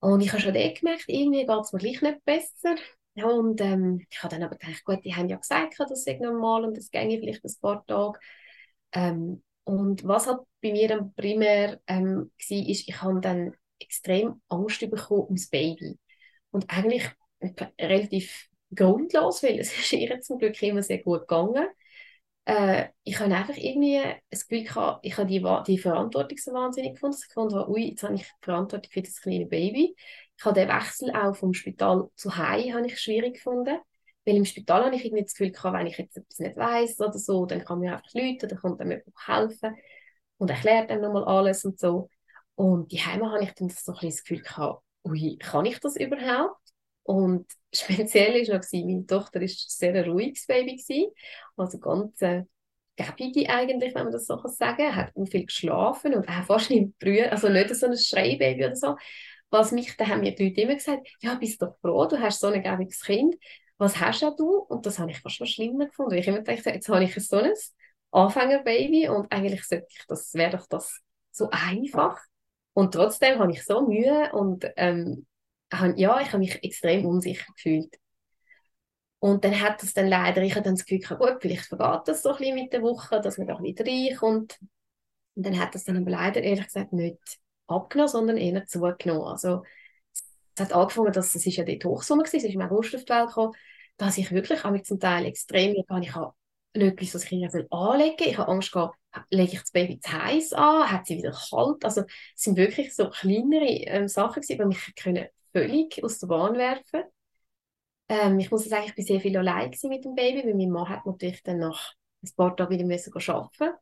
[SPEAKER 2] und ich habe schon gemerkt, irgendwie geht es mir gleich nicht besser. Und ähm, ich habe dann aber gedacht, gut, die haben ja gesagt, das sei normal und das ginge vielleicht ein paar Tage. Ähm, und was halt bei mir dann primär ähm, war, ist, ich habe dann extrem Angst bekommen ums Baby. Und eigentlich relativ grundlos, weil es ist ihr zum Glück immer sehr gut gegangen. Äh, ich habe einfach irgendwie das Gefühl gehabt, ich habe die, die Verantwortung so wahnsinnig gefunden. Ich fand, ui, jetzt habe ich die Verantwortung für das kleine Baby. Ich habe den Wechsel auch vom Spital zu Hause habe ich schwierig gefunden. Weil im Spital habe ich irgendwie das Gefühl gehabt, wenn ich jetzt etwas nicht weiß oder so, dann kann mir einfach Leute, dann kommt dann jemand helfen und erklärt dann nochmal alles und so. Und die Heime habe ich dann so ein bisschen das Gefühl gehabt, ui, kann ich das überhaupt? Und speziell war noch, meine Tochter war sehr ein ruhiges Baby, gewesen, also ganz äh, gäbige eigentlich, wenn man das so sagen kann, hat viel geschlafen und auch fast nicht brüllen, also nicht so ein Schreibaby oder so. Was mich, da haben mir die Leute immer gesagt, ja, bist doch froh, du hast so ein gäbiges Kind was hast du? Und das habe ich fast schlimmer gefunden. Ich immer gedacht, jetzt habe ich so ein Anfängerbaby und eigentlich sollte ich, das wäre doch das so einfach. Und trotzdem habe ich so Mühe und ähm, ja, ich habe mich extrem unsicher gefühlt. Und dann hat es dann leider, ich habe dann das Gefühl, gut, vielleicht vergeht das so ein bisschen mit der Woche, dass man da ein reinkommt. Und dann hat es dann aber leider, ehrlich gesagt, nicht abgenommen, sondern eher zugenommen. Also, es hat angefangen, dass es ist ja dort Hochsommer war, es ist im August auf die Welt gekommen, dass ich wirklich mich zum Teil extrem ich habe nicht etwas, was ich ihnen anlegen. Ich habe Angst gehabt, lege ich das Baby zu heiß an, hat sie wieder kalt. Also es sind wirklich so kleinere ähm, Sachen die mich können völlig aus der Bahn werfen ähm, Ich muss sagen, ich war sehr viel allein mit dem Baby, weil mein Mann hat natürlich dann nach ein paar Tagen wieder müssen arbeiten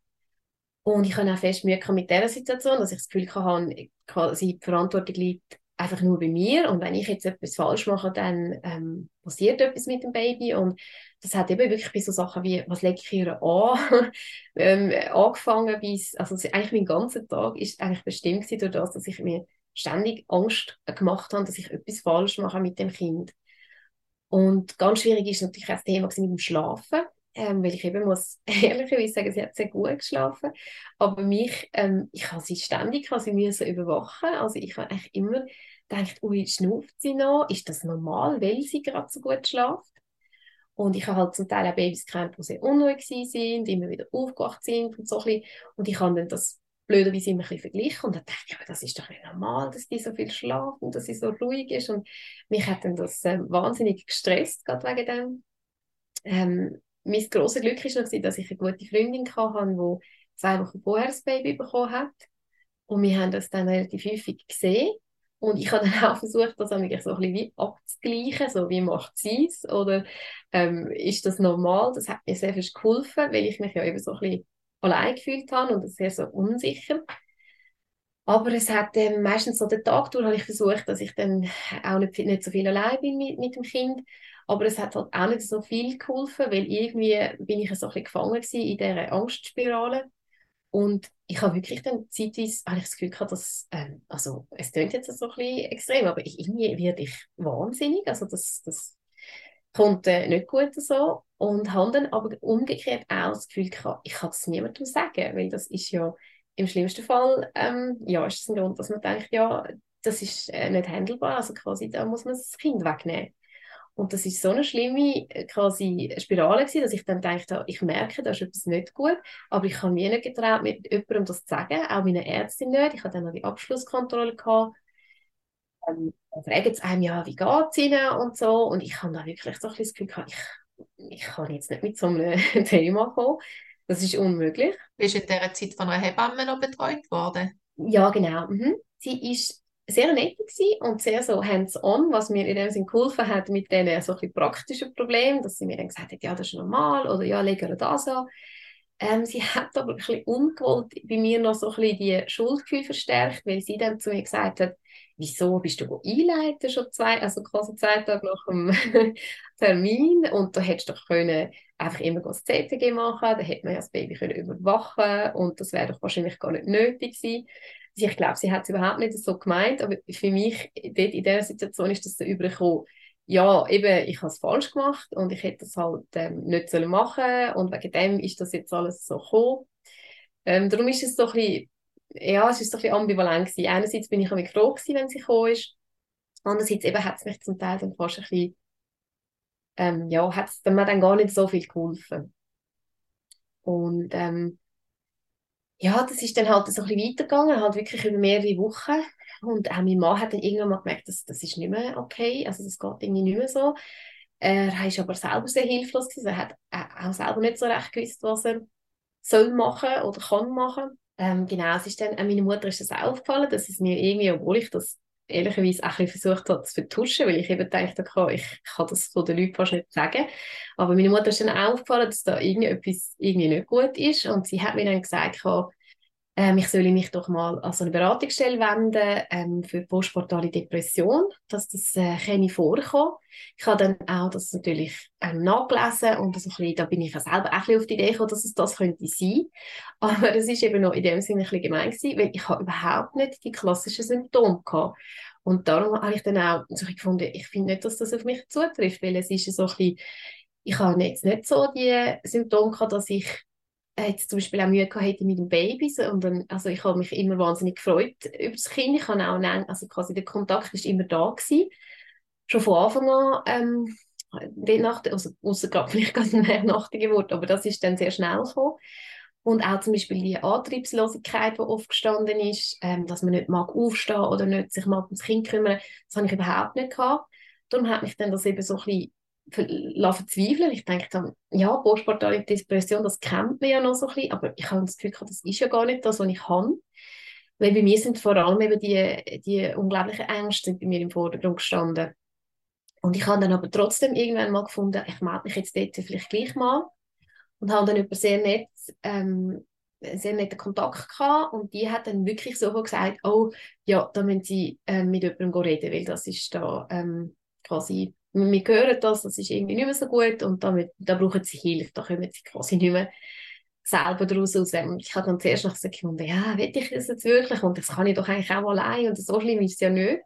[SPEAKER 2] und ich habe auch fest Mühe mit dieser Situation, dass ich das Gefühl hatte, quasi die Verantwortung liegt einfach nur bei mir. Und wenn ich jetzt etwas falsch mache, dann ähm, passiert etwas mit dem Baby. Und das hat eben wirklich bei so Sachen wie, was lege ich ihr an, ähm, angefangen bis, also eigentlich mein ganzer Tag ist eigentlich bestimmt durch das, dass ich mir ständig Angst gemacht habe, dass ich etwas falsch mache mit dem Kind. Und ganz schwierig ist natürlich auch das Thema mit dem Schlafen, ähm, weil ich eben muss ehrlicherweise sagen, sie hat sehr gut geschlafen, aber mich, ähm, ich habe sie ständig, ich müssen überwachen, also ich habe eigentlich immer gedacht, ui, schnauft sie noch? Ist das normal, weil sie gerade so gut schlaft? Und ich habe halt zum Teil auch Babys gekannt, die sehr unruhig sind, immer wieder aufgewacht sind und so ein bisschen. Und ich habe dann das blöderweise immer ein bisschen verglichen und dann dachte ich, das ist doch nicht normal, dass die so viel schlafen und dass sie so ruhig ist. Und mich hat dann das ähm, wahnsinnig gestresst, gerade wegen dem. Ähm, mein grosses Glück war dass ich eine gute Freundin hatte, die zwei Wochen vorher das Baby bekommen hat. Und wir haben das dann relativ häufig gesehen. Und ich habe dann auch versucht, das so ein bisschen wie abzugleichen, so wie macht sie es oder ähm, ist das normal? Das hat mir sehr viel geholfen, weil ich mich ja eben so ein bisschen allein gefühlt habe und sehr so unsicher. Aber es hat ähm, meistens so den Tag durch, habe ich versucht, dass ich dann auch nicht, nicht so viel allein bin mit, mit dem Kind. Aber es hat halt auch nicht so viel geholfen, weil irgendwie bin ich so ein gefangen in dieser Angstspirale. Und ich habe wirklich dann zeitweise habe das Gefühl gehabt, dass, ähm, also es klingt jetzt so ein extrem, aber ich, irgendwie werde ich wahnsinnig. Also das, das kommt äh, nicht gut so. Und habe dann aber umgekehrt auch das Gefühl gehabt, ich kann es niemandem sagen, weil das ist ja im schlimmsten Fall, ähm, ja, ist das ein Grund, dass man denkt, ja, das ist äh, nicht handelbar, also quasi da muss man das Kind wegnehmen. Und das ist so eine schlimme äh, quasi Spirale gewesen, dass ich dann dachte, ich merke, da ist etwas nicht gut, aber ich habe mir nicht getraut, mit jemandem das zu sagen, auch meiner Ärztin nicht. Ich hatte dann noch die Abschlusskontrolle gehabt. Ähm, dann fragen sie einem, ja, wie geht es ihnen und so. Und ich habe da wirklich so ein bisschen das Gefühl gehabt, ich, ich kann jetzt nicht mit so einem Thema kommen. Das ist unmöglich.
[SPEAKER 1] Bist du in dieser Zeit von einer Hebamme noch betreut worden?
[SPEAKER 2] Ja, genau. Mhm. Sie ist sehr nett und sehr so hands-on, was mir in dem Sinne geholfen hat mit diesen so praktischen Problemen, dass sie mir dann gesagt hat, ja, das ist normal oder ja, legen wir das an. Ähm, sie hat aber ein bisschen ungewollt bei mir noch so ein bisschen die Schuldgefühle verstärkt, weil sie dann zu mir gesagt hat, wieso bist du einleiten schon zwei, also quasi zwei Tage nach dem Termin und da hättest du doch können einfach immer das CTG machen, da hätte man ja das Baby können überwachen und das wäre doch wahrscheinlich gar nicht nötig gewesen. Also ich glaube, sie hat es überhaupt nicht so gemeint, aber für mich dort in dieser Situation ist das so übergekommen, ja, eben, ich habe es falsch gemacht und ich hätte das halt ähm, nicht sollen machen und wegen dem ist das jetzt alles so gekommen. Ähm, darum ist es so ein bisschen ja, es ist so ein ambivalent gewesen. Einerseits bin ich froh gewesen, wenn sie gekommen ist. Andererseits eben hat es mich zum Teil dann fast ein bisschen, ähm, ja, hat es dann gar nicht so viel geholfen. Und ähm, ja, das ist dann halt so ein bisschen weitergegangen, halt wirklich über mehrere Wochen. Und auch mein Mann hat dann irgendwann mal gemerkt, dass das ist nicht mehr okay, also das geht irgendwie nicht mehr so. Er ist aber selber sehr hilflos gewesen, er hat auch selber nicht so recht gewusst, was er soll machen oder kann machen. Ähm, genau, es ist dann, äh, meiner Mutter ist das auch aufgefallen, dass es mir irgendwie, obwohl ich das ehrlicherweise auch versucht habe zu vertuschen, weil ich eben dachte, okay, ich kann das so den Leuten fast nicht sagen. Aber meine Mutter ist dann aufgefallen, dass da irgendwie etwas irgendwie nicht gut ist und sie hat mir dann gesagt, ähm, ich soll mich doch mal an so eine Beratungsstelle wenden ähm, für postportale Depression, dass das äh, kann vorkommen. Ich habe dann auch das natürlich ähm, nachgelesen und so ein bisschen, da bin ich auch selber auch ein auf die Idee gekommen, dass es das könnte sein. Aber das ist eben noch in dem Sinne ein gemein gewesen, weil ich habe überhaupt nicht die klassischen Symptome gehabt. Und darum habe ich dann auch so gefunden, ich finde nicht, dass das auf mich zutrifft, weil es ist so ein bisschen, ich habe jetzt nicht so die Symptome gehabt, dass ich jetzt zum Beispiel auch Mühe gehabt mit dem Baby. sondern also ich habe mich immer wahnsinnig gefreut über das Kind. Ich habe auch, also quasi der Kontakt ist immer da gewesen. Schon von Anfang an, ähm, Nacht, also außer gerade vielleicht gerade nach der aber das ist dann sehr schnell gekommen. Und auch zum Beispiel die Antriebslosigkeit, die oft gestanden ist, ähm, dass man nicht mag aufstehen oder nicht sich mal ums Kind kümmern, das habe ich überhaupt nicht gehabt. Darum hat mich dann das eben so ein bisschen verzweifeln. Ich denke dann, ja, postpartale Depression, das kennt man ja noch so ein bisschen, aber ich habe das Gefühl, das ist ja gar nicht das, was ich habe. Weil bei mir sind vor allem eben die, die unglaublichen Ängste bei mir im Vordergrund gestanden. Und ich habe dann aber trotzdem irgendwann mal gefunden, ich melde mich jetzt dort vielleicht gleich mal. Und habe dann über sehr nett, ähm, sehr netten Kontakt gehabt und die hat dann wirklich so gesagt, oh, ja, da müssen Sie ähm, mit jemandem reden, weil das ist da ähm, quasi wir hören das, das ist irgendwie nicht mehr so gut und damit, da brauchen sie Hilfe, da kommen sie quasi nicht mehr selber daraus raus. Und ich habe dann zuerst noch gesagt, ja, will ich das jetzt wirklich und das kann ich doch eigentlich auch allein und so schlimm ist es ja nicht.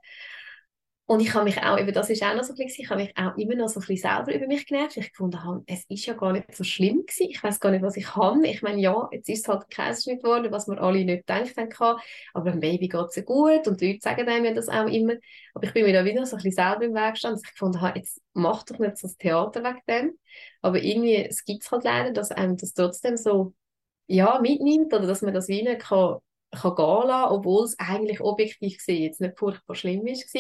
[SPEAKER 2] Und ich habe mich auch, eben das ist auch noch so ein bisschen, ich habe mich auch immer noch so ein bisschen selber über mich genervt. Ich gefunden habe, es ist ja gar nicht so schlimm gewesen. Ich weiß gar nicht, was ich kann. Ich meine, ja, jetzt ist es halt ein Kaiserschnitt geworden, was wir alle nicht gedacht haben. Aber dem Baby geht es ja gut und die Leute sagen einem ja das auch immer. Aber ich bin mir da wieder so ein bisschen selber im Weg gestanden, dass ich gefunden habe, jetzt mach doch nicht so das Theater weg dem. Aber irgendwie, es gibt es halt leider, dass einem das trotzdem so, ja, mitnimmt oder dass man das wie nicht kann, kann gehen lassen, obwohl es eigentlich objektiv gesehen jetzt nicht furchtbar schlimm ist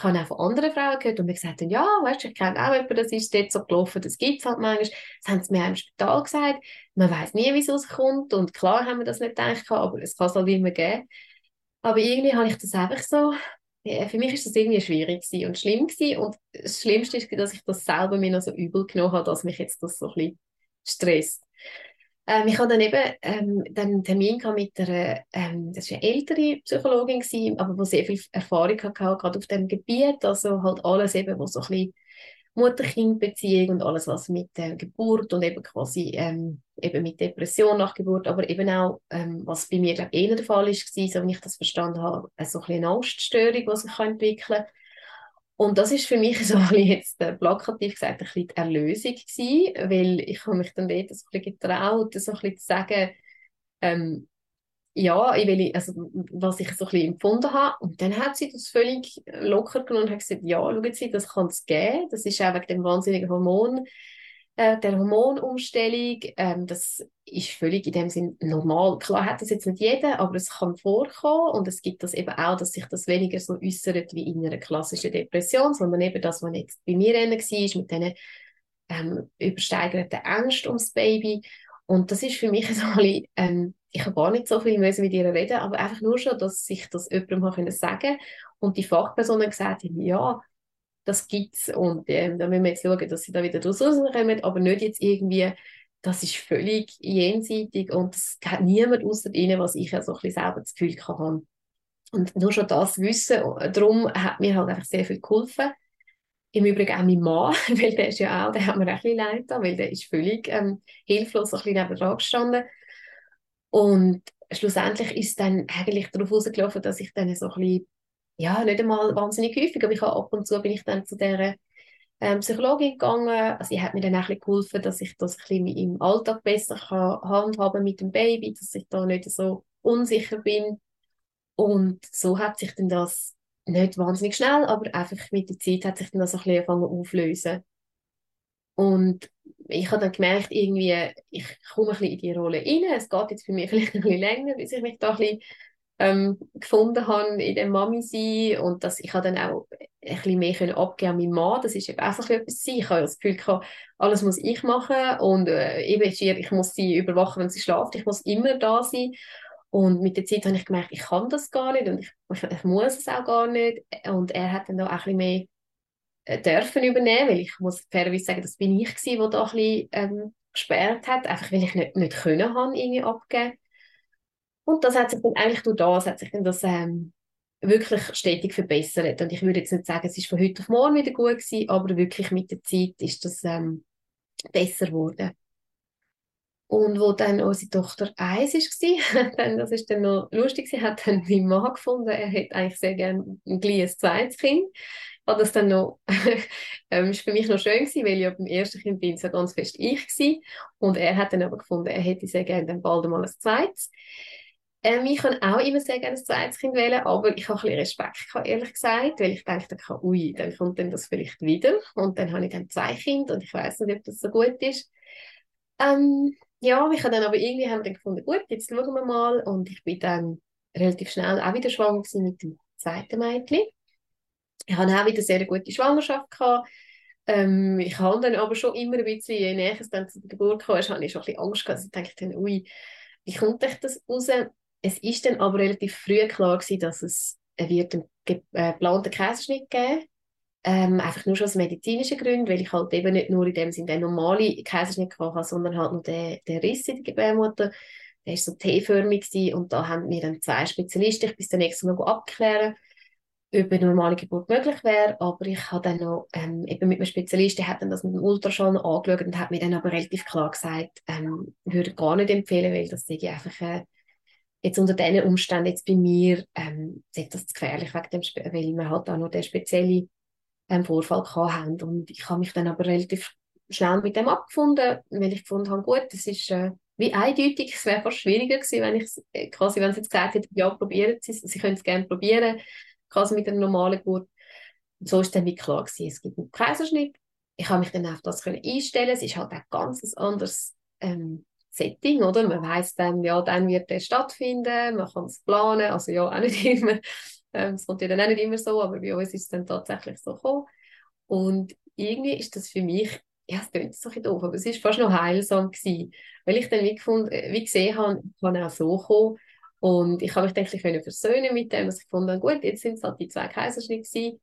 [SPEAKER 2] ich habe auch von anderen Frauen gehört und mir gesagt ja, weißt du, ich kenne auch jemanden, das ist dort so gelaufen, das gibt es halt manchmal. Das haben sie mir auch im Spital gesagt. Man weiß nie, wieso es kommt und klar haben wir das nicht gedacht, aber es kann es halt immer geben. Aber irgendwie habe ich das einfach so, ja, für mich ist das irgendwie schwierig und schlimm gewesen. und das Schlimmste ist, dass ich das selber mir noch so übel genommen habe, dass mich jetzt das so ein bisschen stresst. Ähm, ich hatte dann eben ähm, einen Termin mit einer, ähm, das war eine ältere Psychologin, gewesen, aber die sehr viel Erfahrung hatte, gerade auf diesem Gebiet, also halt alles eben, was so ein bisschen Mutter-Kind-Beziehung und alles, was mit der Geburt und eben quasi ähm, eben mit Depression nach Geburt, aber eben auch, ähm, was bei mir glaube eher der Fall war, so wie ich das verstanden habe, so ein eine Angststörung, die sich entwickeln kann. Und das ist für mich so ein jetzt äh, plakativ gesagt ein bisschen die Erlösung gewesen, weil ich habe mich dann dort so ein bisschen getraut, so ein bisschen zu sagen, ähm, ja, ich will, also, was ich so ein bisschen empfunden habe. Und dann hat sie das völlig locker genommen und hat gesagt, ja, schauen Sie, das kann es geben. Das ist auch wegen dem wahnsinnigen Hormon, äh, der Hormonumstellung. Ähm, das ist völlig in dem Sinn normal. Klar hat das jetzt nicht jeder, aber es kann vorkommen. Und es gibt das eben auch, dass sich das weniger so äußert wie in einer klassischen Depression, sondern eben das, was jetzt bei mir war, mit diesen ähm, übersteigerten Ängsten ums Baby. Und das ist für mich so ein bisschen, ähm, ich habe gar nicht so viel müssen mit ihr reden, aber einfach nur schon, dass ich das jemandem sagen und die Fachpersonen gesagt haben, ja, das gibt's und ähm, da müssen wir jetzt schauen, dass sie da wieder rauskommen, aber nicht jetzt irgendwie, das ist völlig jenseitig und es hat niemand außer ihnen, was ich ja so ein bisschen selber das Gefühl habe. Und nur schon das Wissen, darum hat mir halt einfach sehr viel geholfen. Im Übrigen auch mein Mann, weil der ist ja auch, der hat mir auch ein bisschen leid weil der ist völlig ähm, hilflos ein bisschen neben gestanden. Und schlussendlich ist es dann eigentlich darauf rausgelaufen, dass ich dann so ein bisschen, ja, nicht einmal wahnsinnig häufig, aber ich habe ab und zu bin ich dann zu der ähm, Psychologin gegangen. Also sie hat mir dann ein geholfen, dass ich das ein bisschen im Alltag besser kann handhaben mit dem Baby, dass ich da nicht so unsicher bin. Und so hat sich dann das nicht wahnsinnig schnell, aber einfach mit der Zeit hat sich dann das ein bisschen angefangen auflösen. Und ich habe dann gemerkt, irgendwie, ich komme ein bisschen in die Rolle rein. Es geht jetzt für mich vielleicht ein bisschen länger, bis ich mich da ein bisschen ähm, gefunden habe in dem Mami sein und dass ich dann auch ein bisschen mehr abgeben an meinen Mann. Das ist eben auch so etwas sein. Ich habe das Gefühl, gehabt, alles muss ich machen und äh, ich muss sie überwachen, wenn sie schlaft. Ich muss immer da sein. Und mit der Zeit habe ich gemerkt, ich kann das gar nicht und ich, ich muss es auch gar nicht. Und er hat dann da auch ein bisschen mehr äh, dürfen übernehmen, weil ich muss fairerweise sagen, das bin ich gewesen, der da ein bisschen ähm, gesperrt hat, einfach weil ich nicht, nicht können haben, irgendwie abgeben. Und das hat sich dann eigentlich durch das, hat sich dann das ähm, wirklich stetig verbessert. Und ich würde jetzt nicht sagen, es ist von heute auf morgen wieder gut gewesen, aber wirklich mit der Zeit ist das ähm, besser geworden. Und wo dann unsere Tochter eins war, dann, das ist dann noch lustig, sie hat dann meinen Mann gefunden, er hätte eigentlich sehr gerne ein kleines zweites Kind. War das dann noch, ähm, ist für mich noch schön gewesen, weil ich beim ersten Kind bin so ganz fest ich gewesen. Und er hat dann aber gefunden, er hätte sehr gerne dann bald mal ein zweites. Ähm, ich kann auch immer sehr gerne ein zweites Kind wählen, aber ich habe ein bisschen Respekt, ehrlich gesagt, weil ich dachte, ui, dann kommt dann das vielleicht wieder. Und dann habe ich dann zwei Kinder und ich weiß nicht, ob das so gut ist. Ähm, ja, ich habe dann aber irgendwie haben dann gefunden, gut, jetzt schauen wir mal. Und ich bin dann relativ schnell auch wieder schwanger mit dem zweiten Mädchen. Ich hatte auch wieder eine sehr gute Schwangerschaft. Gehabt. Ähm, ich habe dann aber schon immer ein bisschen, je näher es dann zur Geburt kam, habe ich schon ein bisschen Angst gehabt. Also ich dachte dann, ui, wie kommt euch das raus? Es ist dann aber relativ früh klar gewesen, dass es wird einen äh, geplanten Kaiserschnitt geben ähm, einfach nur schon aus medizinischen Gründen, weil ich halt eben nicht nur in dem Sinne den normalen Kaiserschnitt hatte, sondern halt nur den, den Riss in der Gebärmutter. Der war so T-förmig und da haben wir dann zwei Spezialisten, ich bis dann extra noch abklären, ob eine normale Geburt möglich wäre, aber ich habe dann noch ähm, eben mit einem Spezialisten, hat das mit dem Ultraschall angeschaut und hat mir dann aber relativ klar gesagt, ähm, würde gar nicht empfehlen, weil das ich einfach äh, jetzt unter diesen Umständen jetzt bei mir ähm, das zu gefährlich wegen dem, weil wir halt auch noch den speziellen einen Vorfall haben. Und ich habe mich dann aber relativ schnell mit dem abgefunden, weil ich gefunden habe, gut, das ist äh, wie eindeutig, es wäre fast schwieriger gewesen, wenn ich äh, quasi, wenn sie jetzt gesagt hätte, ja, probieren Sie es, Sie können es gerne probieren, quasi mit einer normalen Geburt. Und so ist dann wie klar gewesen, es gibt einen Kaiserschnitt. Ich habe mich dann auf das können einstellen. Es ist halt auch ganz ein anderes ähm, Setting, oder? Man weiß dann, ja, dann wird der stattfinden, man kann es planen, also ja, auch nicht immer. Ähm, es kommt ja dann auch nicht immer so, aber bei uns ist es dann tatsächlich so gekommen. Und irgendwie ist das für mich, ja, es klingt so ein bisschen doof, aber es ist fast noch heilsam gewesen, weil ich dann wie, gefunden, äh, wie gesehen habe, ich kann auch so kommen. Und ich habe mich denke ich können versöhnen mit dem, dass ich gefunden habe, gut, jetzt sind es halt die zwei Kaiserschnitte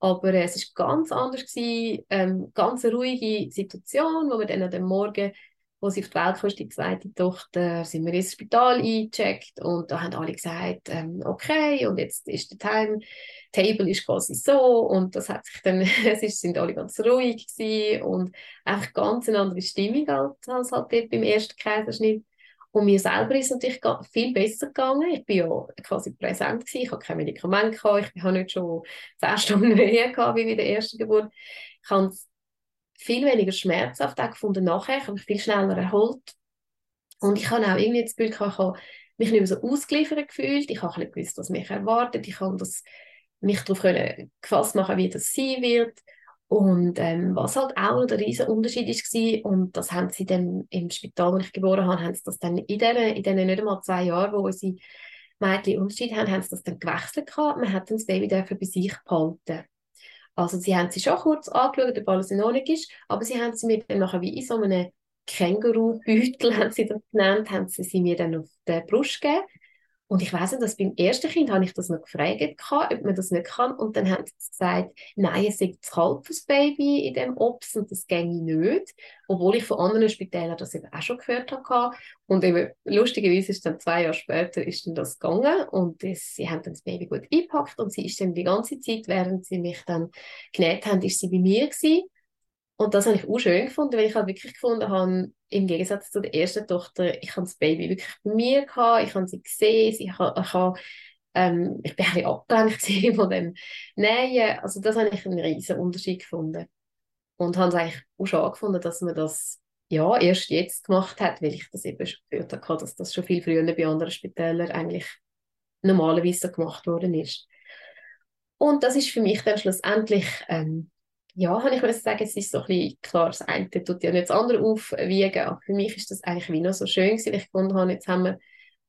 [SPEAKER 2] aber äh, es ist ganz anders gewesen, ähm, ganz eine ruhige Situation, wo wir dann am Morgen wo sie auf die Welt kam, die zweite Tochter, sind wir ins Spital eingecheckt und da haben alle gesagt, ähm, okay, und jetzt ist der Timetable ist quasi so und das hat sich dann, es ist, sind alle ganz ruhig gewesen und einfach ganz eine andere Stimmung als, als halt dort beim ersten Kaiserschnitt. Und mir selber ist es natürlich viel besser gegangen. Ich war ja quasi präsent gewesen. Ich hatte keine Medikamente. Ich habe nicht schon zehn Stunden mehr gehabt, wie bei der ersten Geburt. Ich habe viel weniger schmerzhaft auch gefunden nachher. Ich habe mich viel schneller erholt. Und ich habe auch irgendwie das Gefühl, ich habe mich nicht mehr so ausgeliefert gefühlt. Ich habe ein gewusst, was mich erwartet. Ich konnte mich darauf gefasst machen, wie das sein wird. Und ähm, was halt auch der riesen Unterschied ist war, und das haben sie dann im Spital, wo ich geboren habe, haben sie das dann in diesen, in diesen nicht einmal zwei Jahren, wo unsere Mädchen Unterschied haben, haben sie das dann gewechselt gehabt. Man hat dann das Baby dafür bei sich behalten. Also sie haben sie schon kurz angeschaut, ob alles in Ordnung ist, aber sie haben sie mir dann nachher wie in so einem Känguru-Beutel, haben sie das genannt, haben sie sie mir dann auf die Brust gegeben und ich weiß nicht, dass beim ersten Kind habe ich das noch gefragt, ob man das nicht kann. Und dann haben sie gesagt, nein, es ist zu kalt fürs Baby in dem Obst und das ginge nicht. Obwohl ich von anderen Spitälern das eben auch schon gehört habe. Und eben, lustigerweise ist dann zwei Jahre später ist dann das gegangen und das, sie haben dann das Baby gut eingepackt und sie ist dann die ganze Zeit, während sie mich dann genäht haben, ist sie bei mir gewesen. Und das habe ich auch schön gefunden, weil ich halt wirklich gefunden habe, im Gegensatz zu der ersten Tochter, ich habe das Baby wirklich bei mir gehabt, ich habe sie gesehen, ich habe, ich, habe, ähm, ich bin ein bisschen abgelenkt von dem Nähen. Also das habe ich einen riesen Unterschied gefunden. Und habe es eigentlich auch schon gefunden, dass man das ja, erst jetzt gemacht hat, weil ich das eben schon gehört habe, dass das schon viel früher bei anderen Spitälern eigentlich normalerweise so gemacht worden ist. Und das ist für mich dann schlussendlich ähm, ja, habe ich müssen sagen, es ist so ein bisschen klar, das eine tut ja nicht das andere aufwiegen, aber für mich ist das eigentlich wie noch so schön gewesen, ich gefunden habe, jetzt haben wir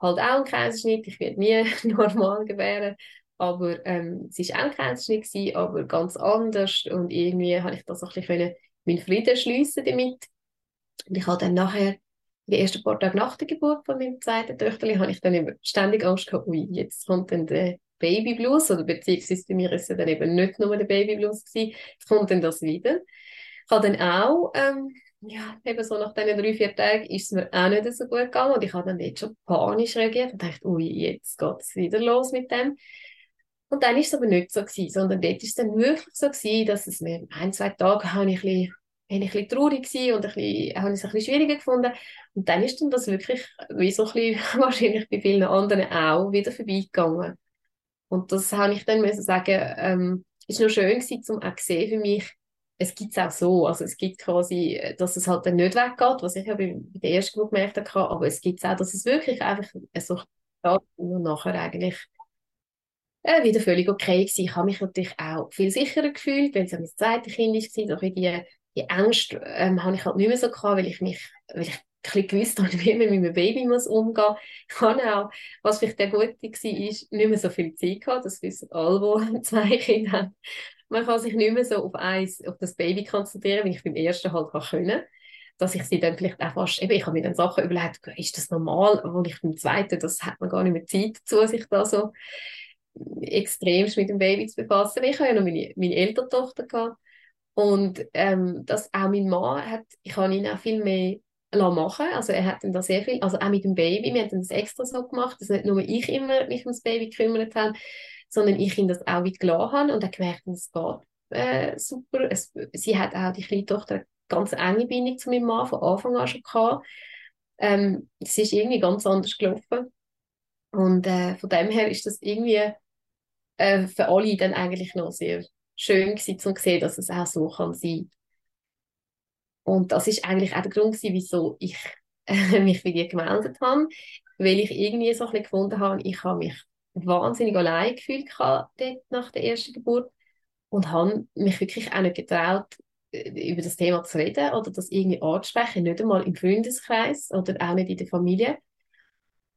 [SPEAKER 2] halt auch einen Kaiserschnitt, ich werde nie normal gebären, aber ähm, es war auch ein Kaiserschnitt gewesen, aber ganz anders und irgendwie habe ich das auch ein bisschen meinen Frieden schliessen damit. Und ich habe dann nachher die ersten paar Tage nach der Geburt von meinem zweiten Töchterli habe ich dann ständig Angst gehabt, ui, jetzt kommt dann der Baby Blues, oder beziehungsweise bei mir ist es dann eben nicht nur der Baby Blues gewesen, jetzt kommt dann das wieder. Ich habe dann auch, ähm, ja, eben so nach diesen drei, vier Tagen ist es mir auch nicht so gut gegangen und ich habe dann jetzt schon panisch reagiert und dachte, ui, jetzt geht es wieder los mit dem. Und dann ist es aber nicht so gewesen, sondern dort ist es dann wirklich so gewesen, dass es mir ein, zwei Tage habe ich ein bisschen bin ich ein bisschen traurig gewesen und ein bisschen, habe es ein bisschen schwieriger gefunden. Und dann ist dann das wirklich, wie so ein bisschen, wahrscheinlich bei vielen anderen auch, wieder vorbeigegangen. Und das habe ich dann müssen sagen, ähm, ist noch schön gewesen, zum auch sehen für mich, es gibt es auch so, also es gibt quasi, dass es halt dann nicht weggeht, was ich ja bei, der ersten Gruppe gemerkt habe, aber es gibt auch, dass es wirklich einfach so und nachher eigentlich äh, wieder völlig okay war. Ich habe mich natürlich auch viel sicherer gefühlt, weil es ja mein zweites Kind war, so die, die Ängste ähm, habe ich halt nicht mehr so gehabt, weil ich mich, weil ich bisschen gewusst habe, wie man mit einem Baby muss umgehen muss. Ich habe auch, was vielleicht der Gute war, ist, nicht mehr so viel Zeit gehabt. Das wissen alle, die zwei Kinder haben. Man kann sich nicht mehr so auf, eins, auf das Baby konzentrieren, wie ich beim ersten halt können dass ich sie dann vielleicht auch fast, eben, ich habe mir dann Sachen überlegt, ist das normal, wo ich beim zweiten, das hat man gar nicht mehr Zeit dazu, sich da so extremst mit dem Baby zu befassen. Ich habe ja noch meine, meine ältere Tochter gehabt und ähm, das auch mein Mann hat, ich habe ihn auch viel mehr machen Also er hat dann da sehr viel, also auch mit dem Baby, wir haben das extra so gemacht, dass nicht nur ich immer mich ums Baby gekümmert habe, sondern ich ihn das auch wie gelassen habe und er gemerkt, es geht äh, super. Es, sie hat auch, die kleine Tochter, eine ganz enge Bindung zu meinem Mann von Anfang an schon gehabt. Ähm, es ist irgendwie ganz anders gelaufen. Und äh, von dem her ist das irgendwie äh, für alle dann eigentlich noch sehr schön gewesen, zu sehen, dass es auch so kann sein und das ist eigentlich auch der Grund, gewesen, wieso ich mich bei dir gemeldet habe, weil ich irgendwie so ein gefunden habe, ich habe mich wahnsinnig allein gefühlt dort nach der ersten Geburt und habe mich wirklich auch nicht getraut, äh, über das Thema zu reden oder das irgendwie anzusprechen, nicht einmal im Freundeskreis oder auch nicht in der Familie.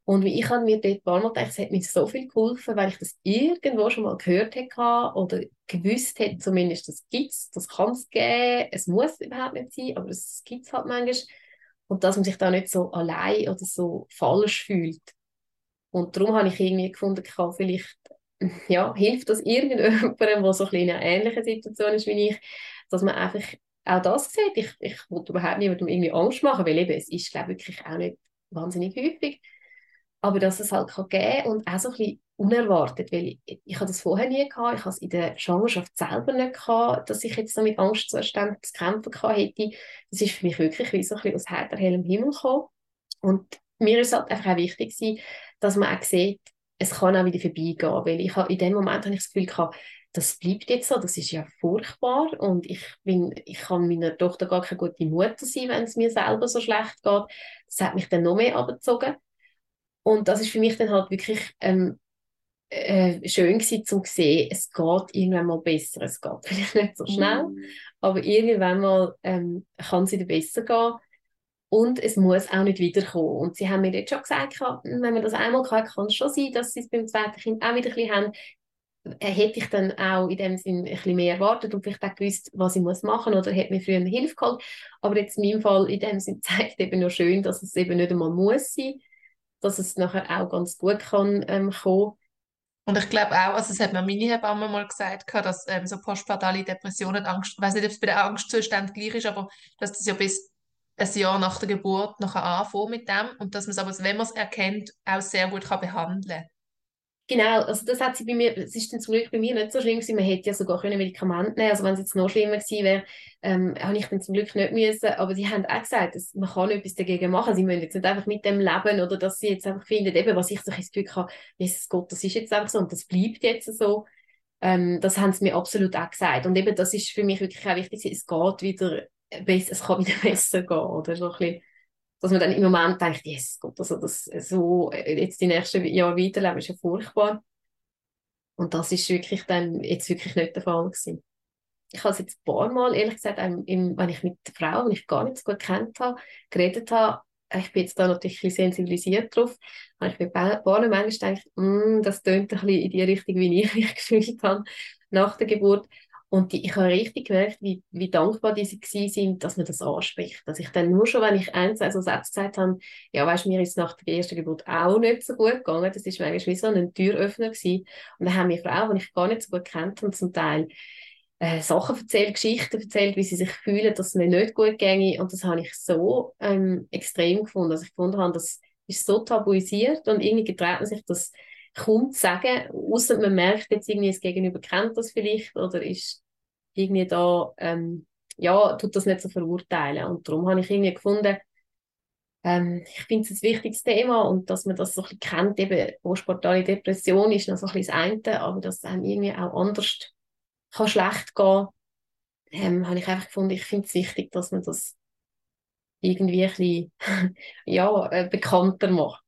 [SPEAKER 2] Und ich habe mir dort paar gedacht, es hat mir so viel geholfen, weil ich das irgendwo schon mal gehört hätte oder gewusst hätte, zumindest, das gibt es, das kann es geben, es muss überhaupt nicht sein, aber es gibt es halt manchmal. Und dass man sich da nicht so allein oder so falsch fühlt. Und darum habe ich irgendwie gefunden, ich kann vielleicht, ja, hilft das irgendjemandem, der so ein in einer ähnlichen Situation ist wie ich, dass man einfach auch das sieht. Ich, ich wollte überhaupt niemandem irgendwie Angst machen, weil eben, es ist, glaube ich, wirklich auch nicht wahnsinnig häufig. Aber dass es halt kann geben und auch so ein bisschen unerwartet, weil ich, ich habe das vorher nie gehabt, ich habe es in der Schwangerschaft selber nicht gehabt, dass ich jetzt noch mit Angstzuständen zu kämpfen gehabt hätte. Das ist für mich wirklich wie so ein bisschen aus heiter hellem Himmel gekommen. Und mir ist halt einfach auch wichtig gewesen, dass man auch sieht, es kann auch wieder vorbeigehen, weil ich habe, in dem Moment habe ich das Gefühl gehabt, das bleibt jetzt so, das ist ja furchtbar und ich bin, ich kann meiner Tochter gar keine gute Mutter sein, wenn es mir selber so schlecht geht. Das hat mich dann noch mehr abgezogen. Und das ist für mich dann halt wirklich ähm, äh, schön gewesen, zu sehen, es geht irgendwann mal besser. Es geht vielleicht nicht so schnell, mm. aber irgendwann mal ähm, kann es wieder besser gehen. Und es muss auch nicht wiederkommen. Und sie haben mir jetzt schon gesagt, wenn man das einmal kann, kann es schon sein, dass sie es beim zweiten Kind auch wieder ein bisschen haben. Äh, hätte ich dann auch in dem Sinn ein bisschen mehr erwartet und vielleicht auch gewusst, was ich muss machen oder hätte mir früher eine Hilfe geholt. Aber jetzt in meinem Fall in dem Sinn zeigt eben nur schön, dass es eben nicht einmal muss sein, dass es nachher auch ganz gut kann ähm, kommen.
[SPEAKER 1] Und ich glaube auch, also es hat mir meine Hebamme mal gesagt, dass ähm, so postpartale Depressionen, Angst, ich weiß nicht, ob es bei der Angstzustand gleich ist, aber dass das ja bis ein Jahr nach der Geburt noch anfangen mit dem und dass man es aber, wenn man es erkennt, auch sehr gut kann behandeln kann.
[SPEAKER 2] Genau, also das hat sie bei mir, es ist dann zum Glück bei mir nicht so schlimm gewesen, man hätte ja sogar können Medikamente nehmen also wenn es jetzt noch schlimmer gewesen wäre, ähm, habe ich dann zum Glück nicht müssen, aber sie haben auch gesagt, dass man kann etwas dagegen machen, sie müssen jetzt nicht einfach mit dem leben oder dass sie jetzt einfach finden, eben, was ich so das Gefühl habe, Jesus Gott, das ist jetzt einfach so und das bleibt jetzt so, ähm, das haben sie mir absolut auch gesagt. Und eben das ist für mich wirklich auch wichtig, es geht wieder es kann wieder besser gehen. Oder? So ein bisschen, dass man dann im Moment denkt, yes, Gott, also das so jetzt die nächsten Jahre weiterleben, ist ja furchtbar. Und das ist wirklich dann jetzt wirklich nicht der Fall gewesen. Ich habe es jetzt ein paar Mal, ehrlich gesagt, im, wenn ich mit der Frau, die ich gar nicht so gut kennt habe, geredet habe, ich bin jetzt da natürlich ein bisschen sensibilisiert drauf, habe ich mit ein paar Mal manchmal gedacht, mm, das tönt ein bisschen in die Richtung, wie ich mich gefühlt habe nach der Geburt. Und die, ich habe richtig gemerkt, wie, wie dankbar die sind, dass man das anspricht. Dass ich dann nur schon, wenn ich ein, zwei so Sätze gesagt habe, ja, weißt, mir ist nach der ersten Geburt auch nicht so gut gegangen. Das ist manchmal wie so ein Türöffner gewesen. Und dann haben mir Frauen, die ich gar nicht so gut kennt und zum Teil äh, Sachen erzählt, Geschichten erzählt, wie sie sich fühlen, dass es mir nicht gut ginge. Und das habe ich so ähm, extrem gefunden, dass ich gefunden habe, das ist so tabuisiert und irgendwie getraut man sich das kaum zu sagen, außer man merkt jetzt irgendwie, das Gegenüber kennt das vielleicht oder ist irgendwie da, ähm, ja, tut das nicht so verurteilen. Und darum habe ich irgendwie gefunden, ähm, ich finde es ein wichtiges Thema und dass man das so ein bisschen kennt, eben postportale Depression ist noch so ein bisschen das eine, aber dass es einem irgendwie auch anders kann schlecht gehen, ähm, habe ich einfach gefunden, ich finde es wichtig, dass man das irgendwie ein bisschen, ja, äh, bekannter macht.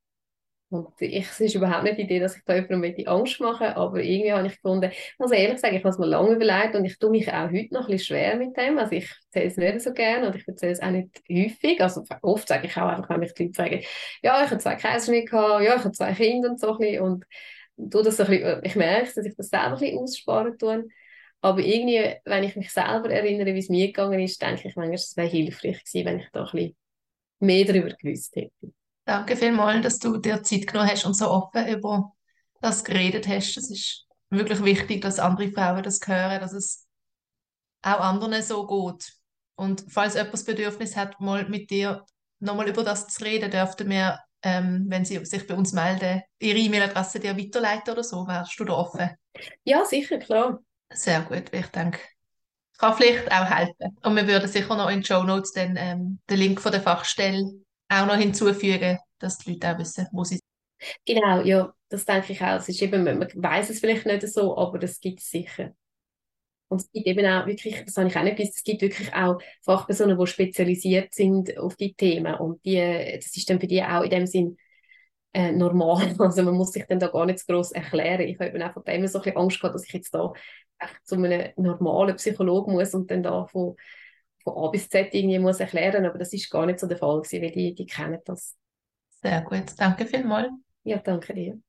[SPEAKER 2] Und ich, es ist überhaupt nicht die Idee, dass ich da jemandem Angst mache, aber irgendwie habe ich gefunden, ich muss ehrlich sagen, ich habe es mir lange überlegt und ich tue mich auch heute noch ein bisschen schwer mit dem. Also ich erzähle es nicht so gerne und ich erzähle es auch nicht häufig. Also oft sage ich auch einfach, wenn mich die Leute fragen, ja, ich habe zwei Kaiserschnitte gehabt, ja, ich habe zwei Kinder und so ein bisschen. Und tue das so ein bisschen, ich merke, dass ich das selber ein bisschen aussparen tue. Aber irgendwie, wenn ich mich selber erinnere, wie es mir gegangen ist, denke ich manchmal, es wäre hilfreich gewesen, wenn ich da ein bisschen mehr darüber gewusst hätte.
[SPEAKER 1] Danke vielmals, dass du dir Zeit genommen hast und so offen über das geredet hast. Es ist wirklich wichtig, dass andere Frauen das hören, dass es auch anderen so geht. Und falls jemand das Bedürfnis hat, mal mit dir nochmal über das zu reden, dürften wir, ähm, wenn sie sich bei uns melden, ihre E-Mail-Adresse dir weiterleiten oder so. Wärst du da offen?
[SPEAKER 2] Ja, sicher, klar.
[SPEAKER 1] Sehr gut, ich denke, kann vielleicht auch helfen. Und wir würden sicher noch in den Show Notes dann ähm, den Link von der Fachstelle auch noch hinzufügen, dass die Leute auch wissen, wo sie
[SPEAKER 2] sind. Genau, ja, das denke ich auch. Es ist eben, man weiß es vielleicht nicht so, aber das gibt es sicher. Und es gibt eben auch wirklich, das habe ich auch nicht gewusst, es gibt wirklich auch Fachpersonen, die spezialisiert sind auf die Themen. Und die, das ist dann für die auch in dem Sinn äh, normal. Also man muss sich dann da gar nicht so groß erklären. Ich habe eben auch von dem so ein bisschen Angst gehabt, dass ich jetzt da zu einem normalen Psychologen muss und dann da von von A bis Z irgendwie muss erklären, aber das ist gar nicht so der Fall gewesen, weil die, die kennen das.
[SPEAKER 1] Sehr gut, danke vielmals.
[SPEAKER 2] Ja, danke dir.